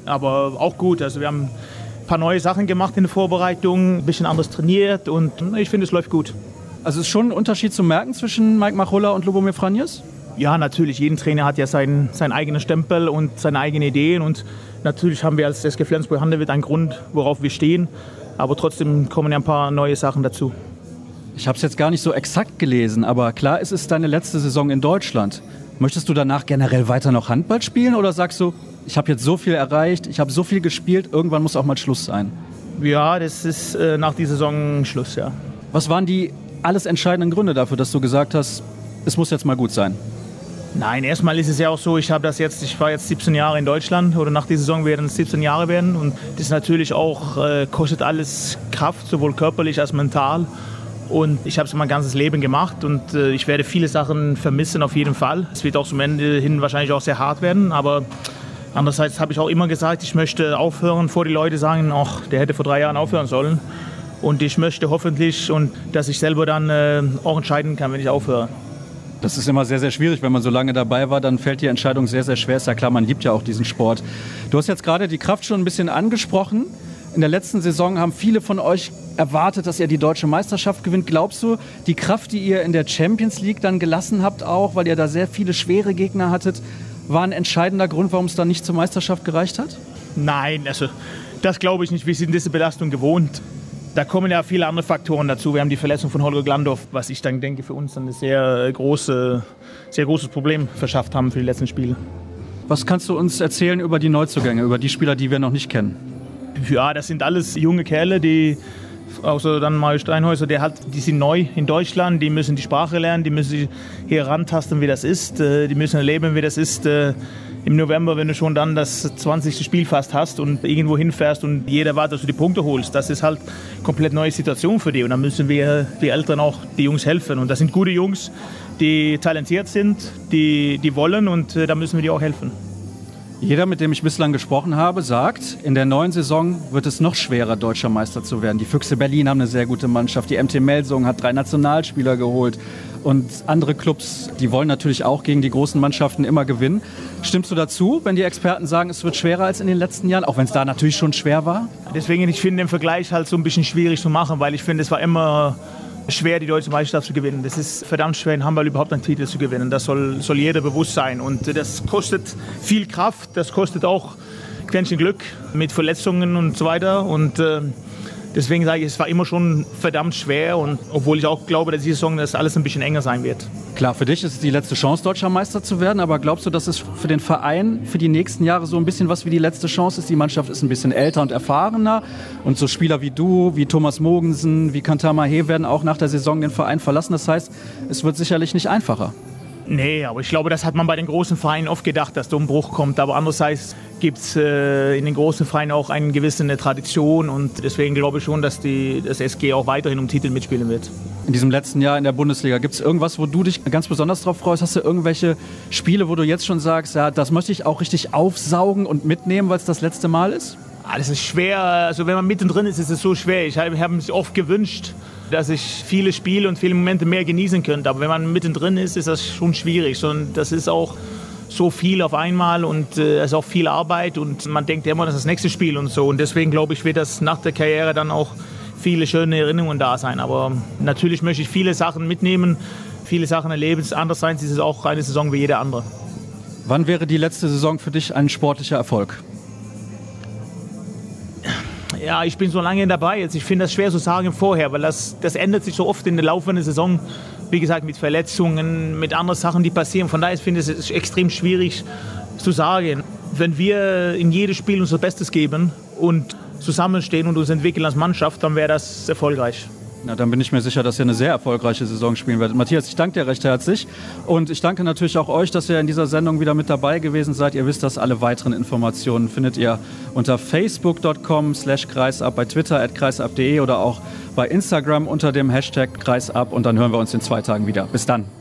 Aber auch gut. Also wir haben ein paar neue Sachen gemacht in der Vorbereitung, ein bisschen anders trainiert und ich finde, es läuft gut. Also ist schon ein Unterschied zu merken zwischen Mike Machulla und Lubomir Franjes? Ja, natürlich. Jeden Trainer hat ja seinen, seinen eigenen Stempel und seine eigenen Ideen. Und natürlich haben wir als SG Flensburg-Handewitt einen Grund, worauf wir stehen. Aber trotzdem kommen ja ein paar neue Sachen dazu. Ich habe es jetzt gar nicht so exakt gelesen, aber klar, es ist deine letzte Saison in Deutschland. Möchtest du danach generell weiter noch Handball spielen oder sagst du, ich habe jetzt so viel erreicht, ich habe so viel gespielt, irgendwann muss auch mal Schluss sein? Ja, das ist äh, nach dieser Saison Schluss, ja. Was waren die alles entscheidenden Gründe dafür, dass du gesagt hast, es muss jetzt mal gut sein? Nein, erstmal ist es ja auch so, ich habe das jetzt, ich war jetzt 17 Jahre in Deutschland oder nach dieser Saison werden es 17 Jahre werden und das natürlich auch, äh, kostet alles Kraft, sowohl körperlich als mental. Und ich habe es mein ganzes Leben gemacht und äh, ich werde viele Sachen vermissen auf jeden Fall. Es wird auch zum Ende hin wahrscheinlich auch sehr hart werden, aber andererseits habe ich auch immer gesagt, ich möchte aufhören, vor die Leute sagen, ach, der hätte vor drei Jahren aufhören sollen. Und ich möchte hoffentlich und dass ich selber dann äh, auch entscheiden kann, wenn ich aufhöre. Das ist immer sehr, sehr schwierig, wenn man so lange dabei war, dann fällt die Entscheidung sehr, sehr schwer. Ist ja klar, man liebt ja auch diesen Sport. Du hast jetzt gerade die Kraft schon ein bisschen angesprochen. In der letzten Saison haben viele von euch erwartet, dass ihr die deutsche Meisterschaft gewinnt. Glaubst du, die Kraft, die ihr in der Champions League dann gelassen habt, auch, weil ihr da sehr viele schwere Gegner hattet, war ein entscheidender Grund, warum es dann nicht zur Meisterschaft gereicht hat? Nein, also das glaube ich nicht. Wir sind diese Belastung gewohnt. Da kommen ja viele andere Faktoren dazu. Wir haben die Verletzung von Holger Glandorf, was ich dann denke, für uns dann ein sehr, große, sehr großes Problem verschafft haben für die letzten Spiele. Was kannst du uns erzählen über die Neuzugänge, über die Spieler, die wir noch nicht kennen? Ja, das sind alles junge Kerle, die außer dann Mario Steinhäuser, der hat, die sind neu in Deutschland, die müssen die Sprache lernen, die müssen sich hier rantasten, wie das ist, äh, die müssen erleben, wie das ist äh, im November, wenn du schon dann das 20. Spiel fast hast und irgendwo hinfährst und jeder wartet, dass du die Punkte holst. Das ist halt eine komplett neue Situation für die und da müssen wir, wir Eltern auch die Jungs helfen und das sind gute Jungs, die talentiert sind, die, die wollen und äh, da müssen wir die auch helfen. Jeder, mit dem ich bislang gesprochen habe, sagt, in der neuen Saison wird es noch schwerer, deutscher Meister zu werden. Die Füchse Berlin haben eine sehr gute Mannschaft. Die MT Melsung hat drei Nationalspieler geholt. Und andere Clubs, die wollen natürlich auch gegen die großen Mannschaften immer gewinnen. Stimmst du dazu, wenn die Experten sagen, es wird schwerer als in den letzten Jahren, auch wenn es da natürlich schon schwer war? Deswegen, ich finde den Vergleich halt so ein bisschen schwierig zu machen, weil ich finde, es war immer schwer, die deutsche Meisterschaft zu gewinnen. Das ist verdammt schwer, in Handball überhaupt einen Titel zu gewinnen. Das soll, soll jeder bewusst sein. Und das kostet viel Kraft, das kostet auch Quäntchen Glück mit Verletzungen und so weiter. Und äh, deswegen sage ich, es war immer schon verdammt schwer. Und obwohl ich auch glaube, dass diese Saison das alles ein bisschen enger sein wird. Klar, für dich ist es die letzte Chance, deutscher Meister zu werden. Aber glaubst du, dass es für den Verein für die nächsten Jahre so ein bisschen was wie die letzte Chance ist? Die Mannschaft ist ein bisschen älter und erfahrener. Und so Spieler wie du, wie Thomas Mogensen, wie Kantama He werden auch nach der Saison den Verein verlassen. Das heißt, es wird sicherlich nicht einfacher. Nee, aber ich glaube, das hat man bei den großen Vereinen oft gedacht, dass da ein Bruch kommt. Aber andererseits gibt es äh, in den großen Vereinen auch eine gewisse Tradition und deswegen glaube ich schon, dass die, das SG auch weiterhin um Titel mitspielen wird. In diesem letzten Jahr in der Bundesliga, gibt es irgendwas, wo du dich ganz besonders drauf freust? Hast du irgendwelche Spiele, wo du jetzt schon sagst, ja, das möchte ich auch richtig aufsaugen und mitnehmen, weil es das letzte Mal ist? Ah, das ist schwer. Also wenn man mittendrin ist, ist es so schwer. Ich habe hab mir oft gewünscht, dass ich viele Spiele und viele Momente mehr genießen könnte. Aber wenn man mittendrin ist, ist das schon schwierig. Und das ist auch so viel auf einmal und äh, es ist auch viel Arbeit und man denkt immer, das ist das nächste Spiel und so. Und deswegen glaube ich, wird das nach der Karriere dann auch viele schöne Erinnerungen da sein. Aber natürlich möchte ich viele Sachen mitnehmen, viele Sachen erleben. Andererseits ist es auch eine Saison wie jede andere. Wann wäre die letzte Saison für dich ein sportlicher Erfolg? Ja, ich bin so lange dabei jetzt. Ich finde das schwer zu sagen vorher, weil das, das ändert sich so oft in der laufenden Saison. Wie gesagt, mit Verletzungen, mit anderen Sachen, die passieren. Von daher finde ich es extrem schwierig zu sagen. Wenn wir in jedes Spiel unser Bestes geben und zusammenstehen und uns entwickeln als Mannschaft, dann wäre das erfolgreich. Na, dann bin ich mir sicher, dass ihr eine sehr erfolgreiche Saison spielen werdet. Matthias, ich danke dir recht herzlich. Und ich danke natürlich auch euch, dass ihr in dieser Sendung wieder mit dabei gewesen seid. Ihr wisst, dass alle weiteren Informationen findet ihr unter facebook.com slash kreisab, bei Twitter at kreisab.de oder auch bei Instagram unter dem Hashtag kreisab. Und dann hören wir uns in zwei Tagen wieder. Bis dann.